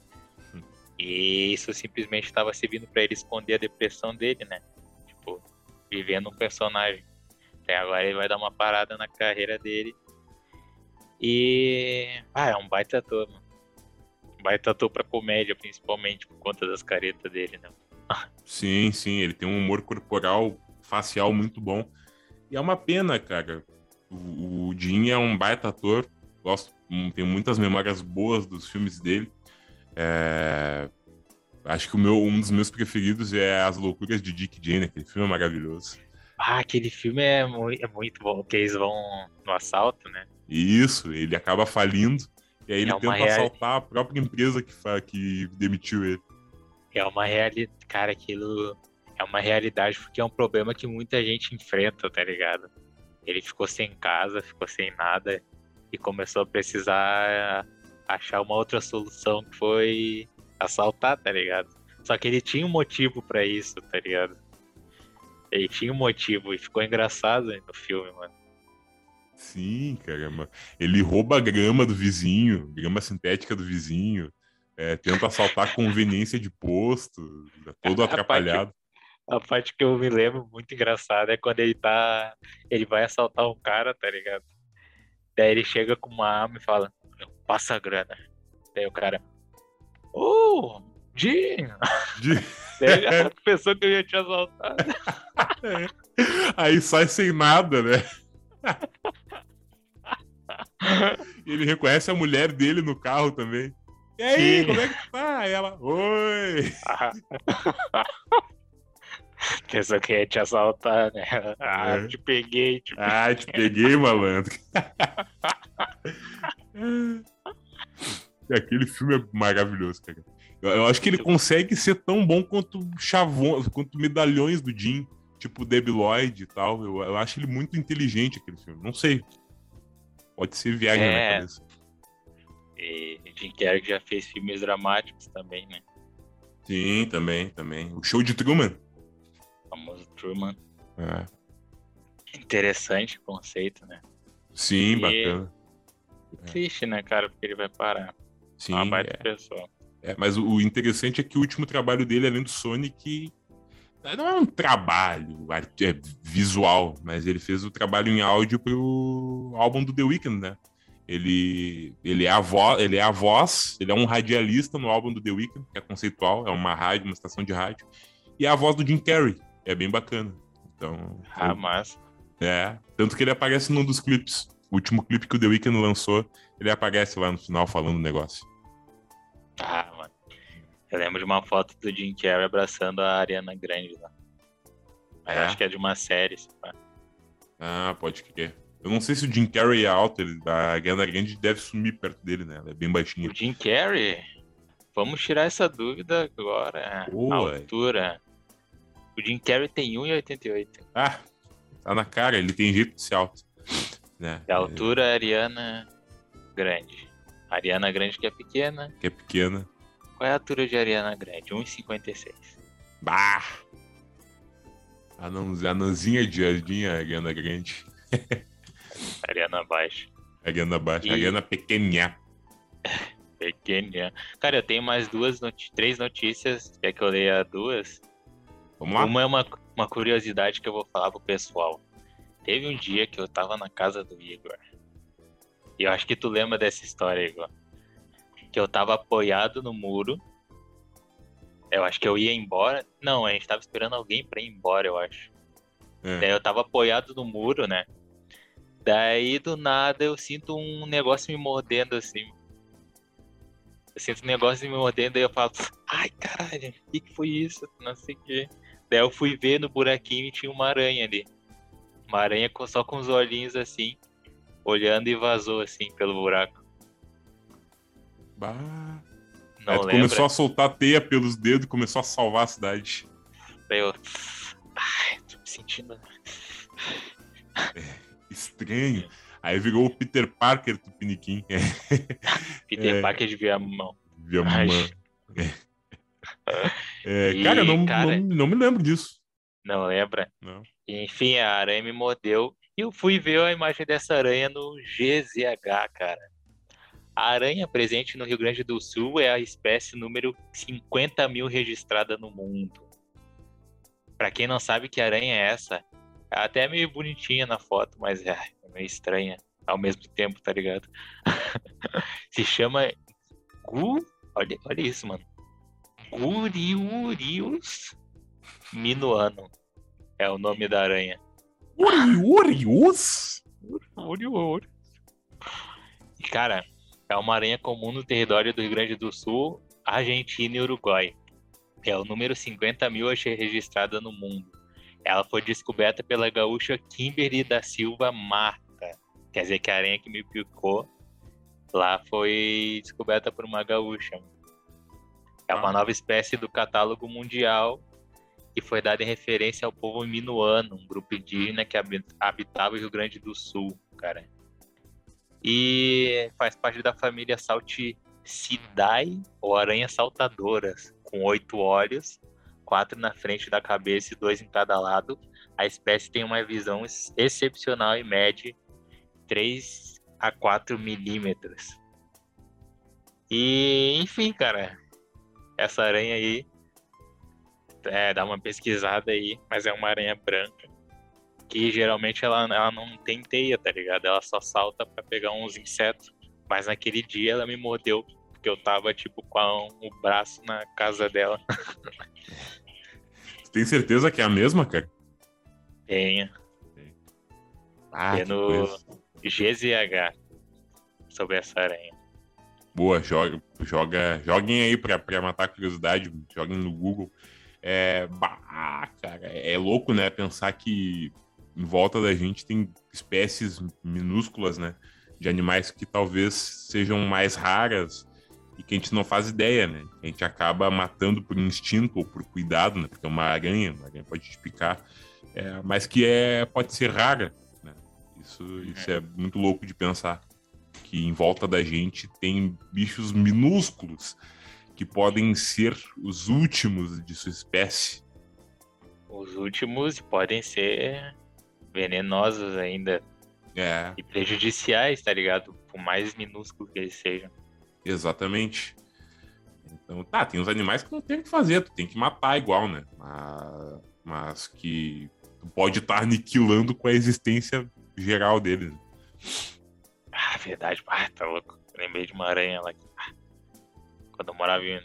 [SPEAKER 2] E isso simplesmente estava servindo para ele esconder a depressão dele, né? Tipo, vivendo um personagem. Até agora ele vai dar uma parada na carreira dele. E. Ah, é um baita ator, mano. Baita ator pra comédia, principalmente por conta das caretas dele, né?
[SPEAKER 1] sim, sim, ele tem um humor corporal, facial muito bom. E é uma pena, cara. O, o Jim é um baita ator. Gosto, tenho muitas memórias boas dos filmes dele. É... Acho que o meu, um dos meus preferidos é As Loucuras de Dick Jane, aquele filme é maravilhoso.
[SPEAKER 2] Ah, aquele filme é muito, é muito bom, porque eles vão no assalto, né?
[SPEAKER 1] Isso, ele acaba falindo, E aí ele
[SPEAKER 2] É
[SPEAKER 1] tenta
[SPEAKER 2] real-
[SPEAKER 1] assaltar a própria empresa que, fa- que demitiu ele.
[SPEAKER 2] É uma realidade, cara, aquilo é uma realidade porque é um problema que muita gente enfrenta, tá ligado? Ele ficou sem casa, ficou sem nada e começou a precisar achar uma outra solução que foi assaltar, tá ligado? Só que ele tinha um motivo pra isso, tá ligado? Ele tinha um motivo e ficou engraçado no filme, mano.
[SPEAKER 1] Sim, caramba. Ele rouba a grama do vizinho, grama sintética do vizinho, é, tenta assaltar a conveniência de posto, é todo
[SPEAKER 2] A parte-
[SPEAKER 1] atrapalhado.
[SPEAKER 2] A parte que eu me lembro muito engraçada é quando ele tá. Ele vai assaltar um cara, tá ligado? Daí ele chega com uma arma e fala, passa a grana. Daí o cara. Oh! Jim!
[SPEAKER 1] De-
[SPEAKER 2] Daí a pessoa que eu ia te assaltar.
[SPEAKER 1] Aí sai sem nada, né? E ele reconhece a mulher dele no carro também. E aí,
[SPEAKER 2] Sim.
[SPEAKER 1] como é que tá? Aí ela, oi!
[SPEAKER 2] Pessoa que ia te assaltar, né? Ah,
[SPEAKER 1] É.
[SPEAKER 2] te peguei, te
[SPEAKER 1] Ah, te peguei, malandro. Aquele filme é maravilhoso, cara. Eu, eu acho que ele consegue ser tão bom quanto chavão, quanto medalhões do Jim, tipo Debi Lloyd e tal. Eu, eu acho ele muito inteligente aquele filme. Não sei. Pode ser viagem na
[SPEAKER 2] É.
[SPEAKER 1] minha cabeça.
[SPEAKER 2] E Jim Carrey já fez filmes dramáticos também, né?
[SPEAKER 1] Sim, também, também. O show de Truman.
[SPEAKER 2] O famoso Truman.
[SPEAKER 1] É.
[SPEAKER 2] Interessante o conceito, né?
[SPEAKER 1] Sim,
[SPEAKER 2] E-
[SPEAKER 1] bacana.
[SPEAKER 2] Triste, né, cara? Porque ele vai parar.
[SPEAKER 1] Sim,
[SPEAKER 2] Uma baita
[SPEAKER 1] é.
[SPEAKER 2] pessoa.
[SPEAKER 1] É, mas o interessante é que o último trabalho dele, além do Sonic, não é um trabalho é, visual, mas ele fez o trabalho em áudio pro álbum do The Weeknd, né? Ele, ele, é a vo, ele é a voz, ele é um radialista no álbum do The Weeknd, que é conceitual, é uma rádio, uma estação de rádio, e é a voz do Jim Carrey, é bem bacana. Então,
[SPEAKER 2] Ah, mas.
[SPEAKER 1] é, tanto que ele aparece num dos clipes. O último clipe que o The Weeknd lançou, ele aparece lá no final falando o negócio.
[SPEAKER 2] Ah. Eu lembro de uma foto do Jim Carrey abraçando a Ariana Grande lá. Mas
[SPEAKER 1] É?
[SPEAKER 2] acho que é de uma série, se pá.
[SPEAKER 1] Ah, pode crer. Eu não sei se o Jim Carrey é alto, ele, a Ariana Grande deve sumir perto dele, né? Ela é bem baixinha.
[SPEAKER 2] O Jim Carrey? Vamos tirar essa dúvida agora.
[SPEAKER 1] Boa.
[SPEAKER 2] A altura. O Jim Carrey tem 1,88.
[SPEAKER 1] Ah, tá na cara, ele tem jeito de ser alto. Né?
[SPEAKER 2] E a altura, a Ariana Grande. A Ariana Grande que é pequena.
[SPEAKER 1] É, que é pequena.
[SPEAKER 2] Qual é a altura de Ariana Grande? 1,56.
[SPEAKER 1] Bah! Anãos- Anãzinha de jardim, a Ariana Grande.
[SPEAKER 2] Ariana baixa.
[SPEAKER 1] Ariana baixa,
[SPEAKER 2] E-
[SPEAKER 1] Ariana pequena.
[SPEAKER 2] Pequena. Cara, eu tenho mais duas, noti- três notícias. Quer que eu leia duas?
[SPEAKER 1] Vamos lá?
[SPEAKER 2] Uma é uma, uma curiosidade que eu vou falar pro pessoal. Teve um dia que eu tava na casa do Igor. E eu acho que tu lembra dessa história, Igor. Que eu tava apoiado no muro. Eu acho que eu ia embora. Não, a gente tava esperando alguém pra ir embora, eu acho.
[SPEAKER 1] É.
[SPEAKER 2] Daí eu tava apoiado no muro, né? Daí do nada eu sinto um negócio me mordendo assim. Eu sinto um negócio me mordendo e eu falo, ai caralho, o que, que foi isso? Não sei o que. Daí eu fui ver no buraquinho e tinha uma aranha ali. Uma aranha só com os olhinhos assim, olhando e vazou assim pelo buraco.
[SPEAKER 1] Bah.
[SPEAKER 2] Não
[SPEAKER 1] Aí tu
[SPEAKER 2] lembra?
[SPEAKER 1] começou a soltar teia pelos dedos e começou a salvar a cidade.
[SPEAKER 2] Daí eu. Ai, tô me sentindo.
[SPEAKER 1] Estranho. Aí virou o Peter Parker do Piniquim. É,
[SPEAKER 2] Peter
[SPEAKER 1] É.
[SPEAKER 2] Parker de ver a mão.
[SPEAKER 1] via
[SPEAKER 2] Ai,
[SPEAKER 1] uma- É,
[SPEAKER 2] E,
[SPEAKER 1] cara, eu não,
[SPEAKER 2] cara-
[SPEAKER 1] Não, não me lembro disso.
[SPEAKER 2] Não lembra?
[SPEAKER 1] Não.
[SPEAKER 2] Enfim, a aranha me mordeu e eu fui ver a imagem dessa aranha no GZH, cara. A aranha presente no Rio Grande do Sul é a espécie número 50 mil registrada no mundo. Pra quem não sabe que aranha é essa, é até meio bonitinha na foto, mas é, é meio estranha ao mesmo tempo, tá ligado? Se chama Gu. Olha, olha isso, mano. Guriurius minuano. É o nome da aranha.
[SPEAKER 1] Uriurius?
[SPEAKER 2] Uriurius. E, Cara, é uma aranha comum no território do Rio Grande do Sul, Argentina e Uruguai. É o número 50 mil a ser registrada no mundo. Ela foi descoberta pela gaúcha Kimberly da Silva Marta. Quer dizer que a aranha que me picou lá foi descoberta por uma gaúcha. É uma nova espécie do catálogo mundial que foi dada em referência ao povo minuano, um grupo indígena que habitava o Rio Grande do Sul, cara. E faz parte da família Salticidae, ou aranhas saltadoras, com oito olhos, quatro na frente da cabeça e dois em cada lado. A espécie tem uma visão excepcional e mede 3 a 4 milímetros. E, enfim, cara, essa aranha aí, é, dá uma pesquisada aí, mas é uma aranha branca. Que geralmente ela, ela não tem teia, tá ligado? Ela só salta para pegar uns insetos. Mas naquele dia ela me mordeu, porque eu tava, tipo, com a, o braço na casa dela.
[SPEAKER 1] Tem certeza que é a mesma, cara?
[SPEAKER 2] Tenho. Ah, Tem no GZH sobre essa aranha.
[SPEAKER 1] Boa, joga, joga, joguem aí pra, pra matar a curiosidade, joguem no Google. É, bah, cara, é louco, né? Pensar que em volta da gente tem espécies minúsculas, né? De animais que talvez sejam mais raras e que a gente não faz ideia, né? A gente acaba matando por instinto ou por cuidado, né? Porque é uma aranha, uma aranha pode te picar, é, mas que é, pode ser rara, né? Isso, isso é muito louco de pensar. Que em volta da gente tem bichos minúsculos que podem ser os últimos de sua espécie.
[SPEAKER 2] Os últimos podem ser venenosos ainda.
[SPEAKER 1] É.
[SPEAKER 2] E prejudiciais, tá ligado? Por mais minúsculos que eles sejam.
[SPEAKER 1] Exatamente. Então, tá, tem uns animais que não tem o que fazer, tu tem que matar igual, né? Mas, mas que tu pode estar tá aniquilando com a existência geral deles.
[SPEAKER 2] Ah, verdade. Ah, tá louco. lembrei de uma aranha lá. Quando eu morava em,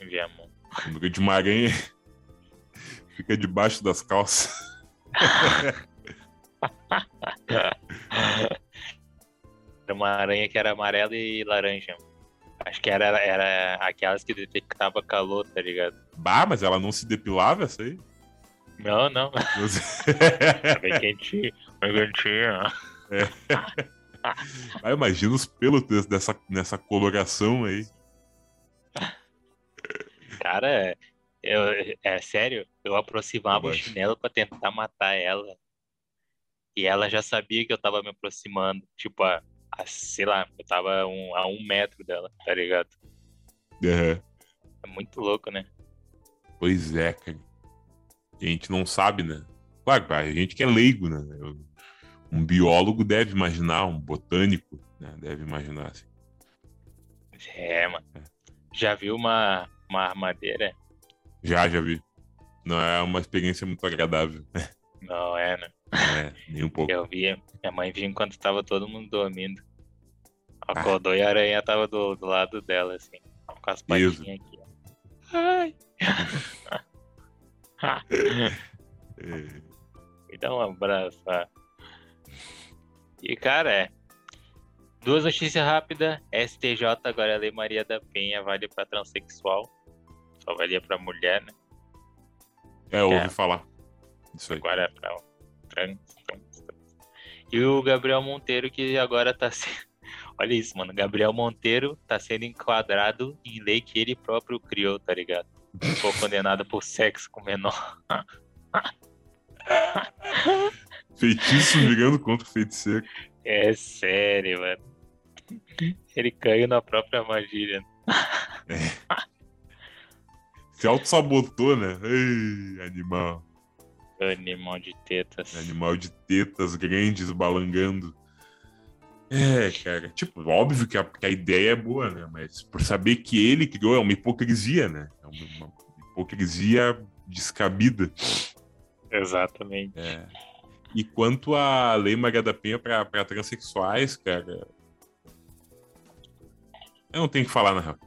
[SPEAKER 2] em Viamão.
[SPEAKER 1] O de uma aranha fica debaixo das calças.
[SPEAKER 2] Era uma aranha que era amarela e laranja. Acho que era, era aquelas que detectava calor, tá ligado?
[SPEAKER 1] Bah, mas ela não se depilava essa aí?
[SPEAKER 2] Não, não. bem quentinho, bem quentinho.
[SPEAKER 1] É. Ah, imagina os pelos dessa, nessa coloração aí.
[SPEAKER 2] Cara, eu, é sério, eu aproximava o chinelo para tentar matar ela. E ela já sabia que eu tava me aproximando. Tipo, a, a sei lá, eu tava um, a um metro dela, tá ligado?
[SPEAKER 1] Uhum.
[SPEAKER 2] É muito louco, né?
[SPEAKER 1] Pois é, cara. A gente não sabe, né? Claro, a gente que é leigo, né? Um biólogo deve imaginar, um botânico né? deve imaginar assim.
[SPEAKER 2] É, mano. É. Já viu uma, uma armadeira?
[SPEAKER 1] Já, já vi. Não é uma experiência muito agradável.
[SPEAKER 2] Não é, né?
[SPEAKER 1] É, nem um pouco.
[SPEAKER 2] Eu vi, minha mãe vinha enquanto tava todo mundo dormindo. Acordou ah. e a aranha tava do, do lado dela, assim, com as patinhas aqui. Ai! é. Me dá um abraço. Ah. E, cara, é. Duas notícias rápidas. STJ agora a Lei Maria da Penha vale para transexual. Só valia para mulher, né?
[SPEAKER 1] É, ouvi é. falar. Isso aí.
[SPEAKER 2] Agora pra trans, trans, trans. E o Gabriel Monteiro, que agora tá sendo. Olha isso, mano. Gabriel Monteiro tá sendo enquadrado em lei que ele próprio criou, tá ligado? Ficou condenado por sexo com menor.
[SPEAKER 1] Feitiço virando contra o feiticeiro.
[SPEAKER 2] É sério, mano. Ele caiu na própria magia. É.
[SPEAKER 1] Se auto-sabotou, né? Ei, animal.
[SPEAKER 2] Animal de tetas.
[SPEAKER 1] Animal de tetas grandes balangando. É, cara. Tipo, óbvio que a, que a ideia é boa, né? Mas por saber que ele criou é uma hipocrisia, né? É uma, uma hipocrisia descabida.
[SPEAKER 2] Exatamente.
[SPEAKER 1] É. E quanto à Lei Maria da Penha para transexuais, cara. Eu não tenho que falar, na real.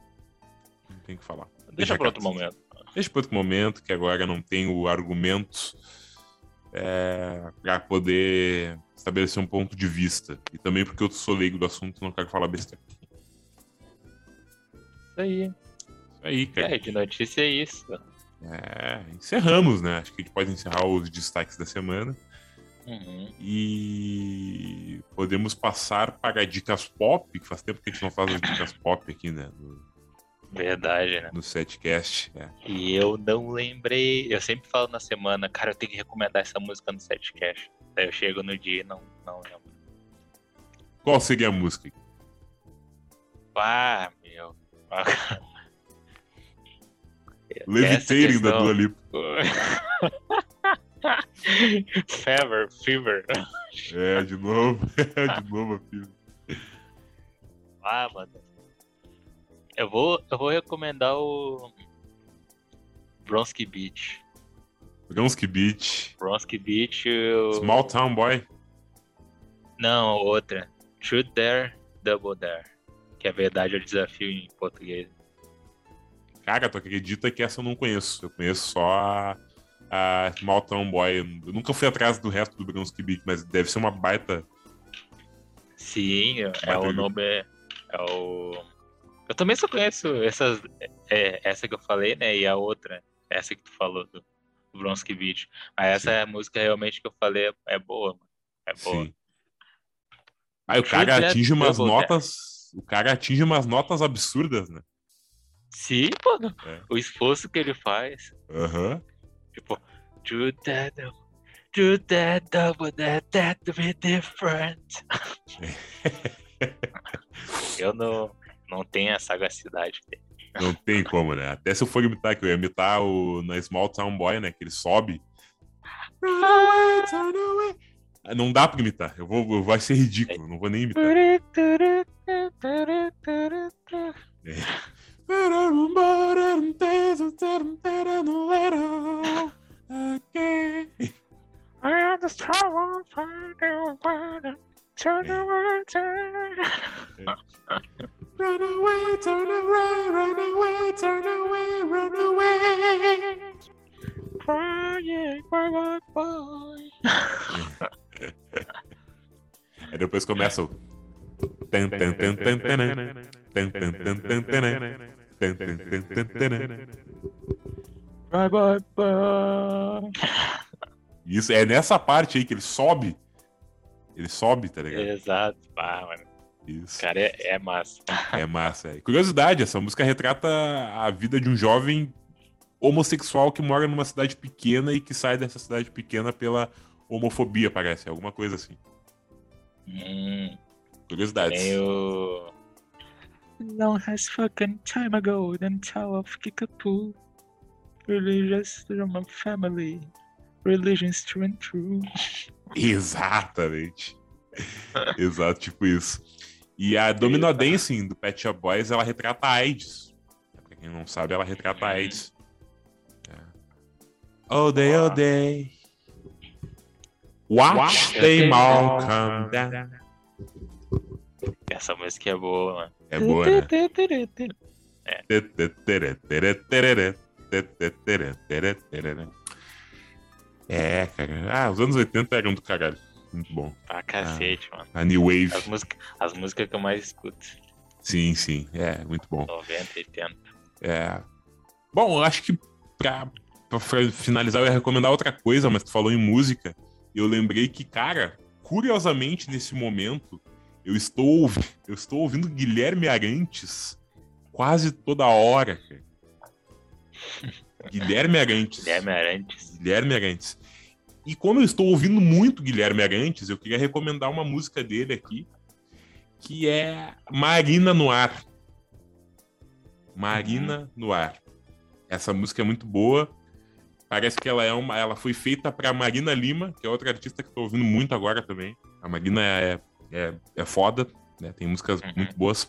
[SPEAKER 1] Não tenho que falar.
[SPEAKER 2] Deixa, Deixa para outro momento.
[SPEAKER 1] Deixa para outro momento, que agora não tenho argumentos é, para poder estabelecer um ponto de vista. E também porque eu sou leigo do assunto não quero falar besteira.
[SPEAKER 2] Isso aí.
[SPEAKER 1] Isso aí, cara.
[SPEAKER 2] É, de notícia é isso.
[SPEAKER 1] É, encerramos, né? Acho que a gente pode encerrar os destaques da semana.
[SPEAKER 2] Uhum.
[SPEAKER 1] E podemos passar para dicas pop, que faz tempo que a gente não faz as dicas pop aqui, né? No,
[SPEAKER 2] Verdade, né?
[SPEAKER 1] no setcast. É.
[SPEAKER 2] E eu não lembrei. Eu sempre falo na semana, cara, eu tenho que recomendar essa música no setcast. Daí eu chego no dia e não, não lembro.
[SPEAKER 1] Qual seria a música?
[SPEAKER 2] Ah, meu.
[SPEAKER 1] Levitating da Dua Lipa.
[SPEAKER 2] Fever, Fever.
[SPEAKER 1] É, de novo. de novo, filho.
[SPEAKER 2] Ah, mano. Eu vou, eu vou recomendar o Bronski Beach.
[SPEAKER 1] Bronski Beach.
[SPEAKER 2] Bronski Beach. Eu...
[SPEAKER 1] Small Town Boy.
[SPEAKER 2] Não, outra. Shoot There, Double There. Que é verdade é o desafio em português.
[SPEAKER 1] Cara, tu acredita que essa eu não conheço. Eu conheço só a, a Small Town Boy. Eu nunca fui atrás do resto do Bronski Beach, mas deve ser uma baita.
[SPEAKER 2] Sim, é
[SPEAKER 1] Baita
[SPEAKER 2] o nome. É, é o. Eu também só conheço essas, é, essa que eu falei, né? E a outra, essa que tu falou, do, Bronski Beach. Mas essa é a música realmente que eu falei, é, é boa, mano. É boa.
[SPEAKER 1] Sim. Aí o cara
[SPEAKER 2] That
[SPEAKER 1] atinge umas notas. O cara atinge umas notas absurdas, né?
[SPEAKER 2] Sim, mano.
[SPEAKER 1] É.
[SPEAKER 2] O esforço que ele faz.
[SPEAKER 1] Aham.
[SPEAKER 2] Tipo, do that, do that, double that, that to be different. eu não, não tenho a sagacidade dele.
[SPEAKER 1] Não tem como, né? Até se eu for imitar, que eu ia imitar o na Small Town Boy, né? Que ele sobe. Não dá pra imitar. Eu vou, eu- vai ser ridículo. Não vou nem imitar. Run away, turn away, run away, turn away, run away. Aí depois começa o. Tan, tanan. Tan, tan, tan, tan, tanan. Tan, tan, tan, tan, tanan.
[SPEAKER 2] Bye, bye, bye.
[SPEAKER 1] Isso é nessa parte aí que ele sobe. Ele sobe, tá ligado?
[SPEAKER 2] Exato. Ah, mano.
[SPEAKER 1] Isso.
[SPEAKER 2] Cara, é, é massa.
[SPEAKER 1] É massa. É. Curiosidade, essa música retrata a vida de um jovem homossexual que mora numa cidade pequena e que sai dessa cidade pequena pela homofobia, parece. Alguma coisa assim.
[SPEAKER 2] Hum,
[SPEAKER 1] Curiosidades.
[SPEAKER 2] tem o. Long has fucking time ago, then Tower of Kickapoo. Religious from my family. Religion's true and true.
[SPEAKER 1] Exatamente. Exato, tipo isso. E a Domino Dancing do Pet Shop Boys, ela retrata a AIDS. Pra quem não sabe, ela retrata a AIDS. É. All day, all day. Watch them all come down.
[SPEAKER 2] Essa música é boa, mano.
[SPEAKER 1] É boa, né? É, cara. Ah, os anos 80 eram do caralho. Muito bom.
[SPEAKER 2] Pra cacete, mano.
[SPEAKER 1] A New Wave.
[SPEAKER 2] As músicas, as músicas que eu mais escuto.
[SPEAKER 1] Sim, sim. É, muito bom.
[SPEAKER 2] 90, 80.
[SPEAKER 1] É. Bom, eu acho que pra, pra finalizar eu ia recomendar outra coisa, mas tu falou em música. E eu lembrei que, cara, curiosamente nesse momento, eu estou, eu estou ouvindo Guilherme Arantes quase toda hora, cara. Guilherme Arantes.
[SPEAKER 2] Guilherme Arantes.
[SPEAKER 1] Guilherme Arantes. E como eu estou ouvindo muito Guilherme Arantes, eu queria recomendar uma música dele aqui, que é Marina no Ar. Marina no Ar. Essa música é muito boa. Parece que ela é uma, ela foi feita para Marina Lima, que é outra artista que eu tô ouvindo muito agora também. A Marina é, é, é foda, né? Tem músicas
[SPEAKER 2] Uhum.
[SPEAKER 1] muito boas.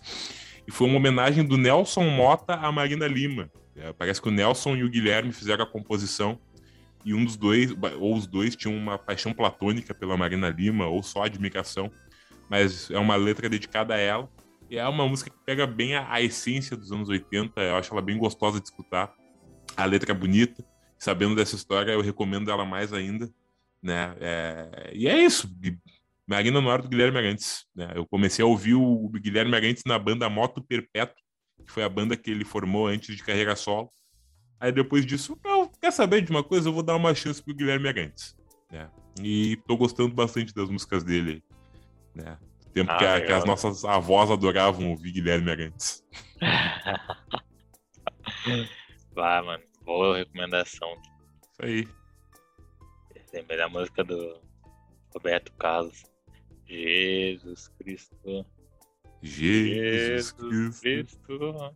[SPEAKER 1] E foi uma homenagem do Nelson Mota à Marina Lima. É, parece que o Nelson e o Guilherme fizeram a composição e um dos dois, ou os dois, tinham uma paixão platônica pela Marina Lima, ou só admiração, mas é uma letra dedicada a ela. E é uma música que pega bem a, a essência dos anos 80, eu acho ela bem gostosa de escutar. A letra é bonita, sabendo dessa história, eu recomendo ela mais ainda. Né? É, e é isso. Marina no ar do Guilherme Arantes. Né? Eu comecei a ouvir o Guilherme Arantes na banda Moto Perpétuo, que foi a banda que ele formou antes de carreira solo. Aí depois disso, eu, quer saber de uma coisa? Eu vou dar uma chance pro Guilherme Arantes. né? E tô gostando bastante das músicas dele, né? Tempo
[SPEAKER 2] Ah,
[SPEAKER 1] que, a- que as nossas avós adoravam ouvir Guilherme Arantes.
[SPEAKER 2] Vai, mano. Boa recomendação.
[SPEAKER 1] Isso aí.
[SPEAKER 2] Lembrei da música do Roberto Carlos. Jesus Cristo.
[SPEAKER 1] Jesus Cristo,
[SPEAKER 2] Cristo.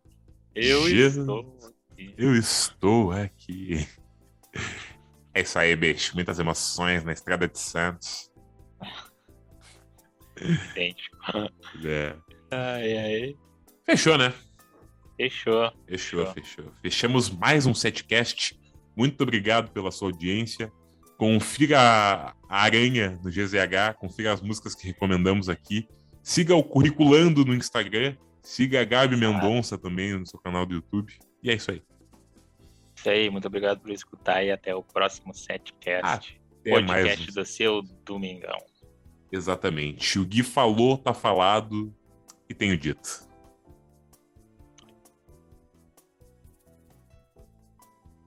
[SPEAKER 2] Eu
[SPEAKER 1] Jesus.
[SPEAKER 2] estou aqui.
[SPEAKER 1] eu estou aqui. É isso aí, bicho. Muitas emoções na Estrada de Santos.
[SPEAKER 2] Idêntico.
[SPEAKER 1] É.
[SPEAKER 2] Ai, ai.
[SPEAKER 1] Fechou, né?
[SPEAKER 2] Fechou.
[SPEAKER 1] Fechou,
[SPEAKER 2] Fechou.
[SPEAKER 1] Fechamos mais um setcast. Muito obrigado pela sua audiência. Confira a Aranha no GZH, confira as músicas que recomendamos aqui. Siga o Curriculando no Instagram. Siga a Gabi Mendonça também no seu canal do YouTube. E é isso aí.
[SPEAKER 2] Isso aí, muito obrigado por escutar e até o próximo setcast.
[SPEAKER 1] Até mais.
[SPEAKER 2] podcast
[SPEAKER 1] um-
[SPEAKER 2] do seu Domingão.
[SPEAKER 1] Exatamente. O Gui falou, tá falado e tenho dito.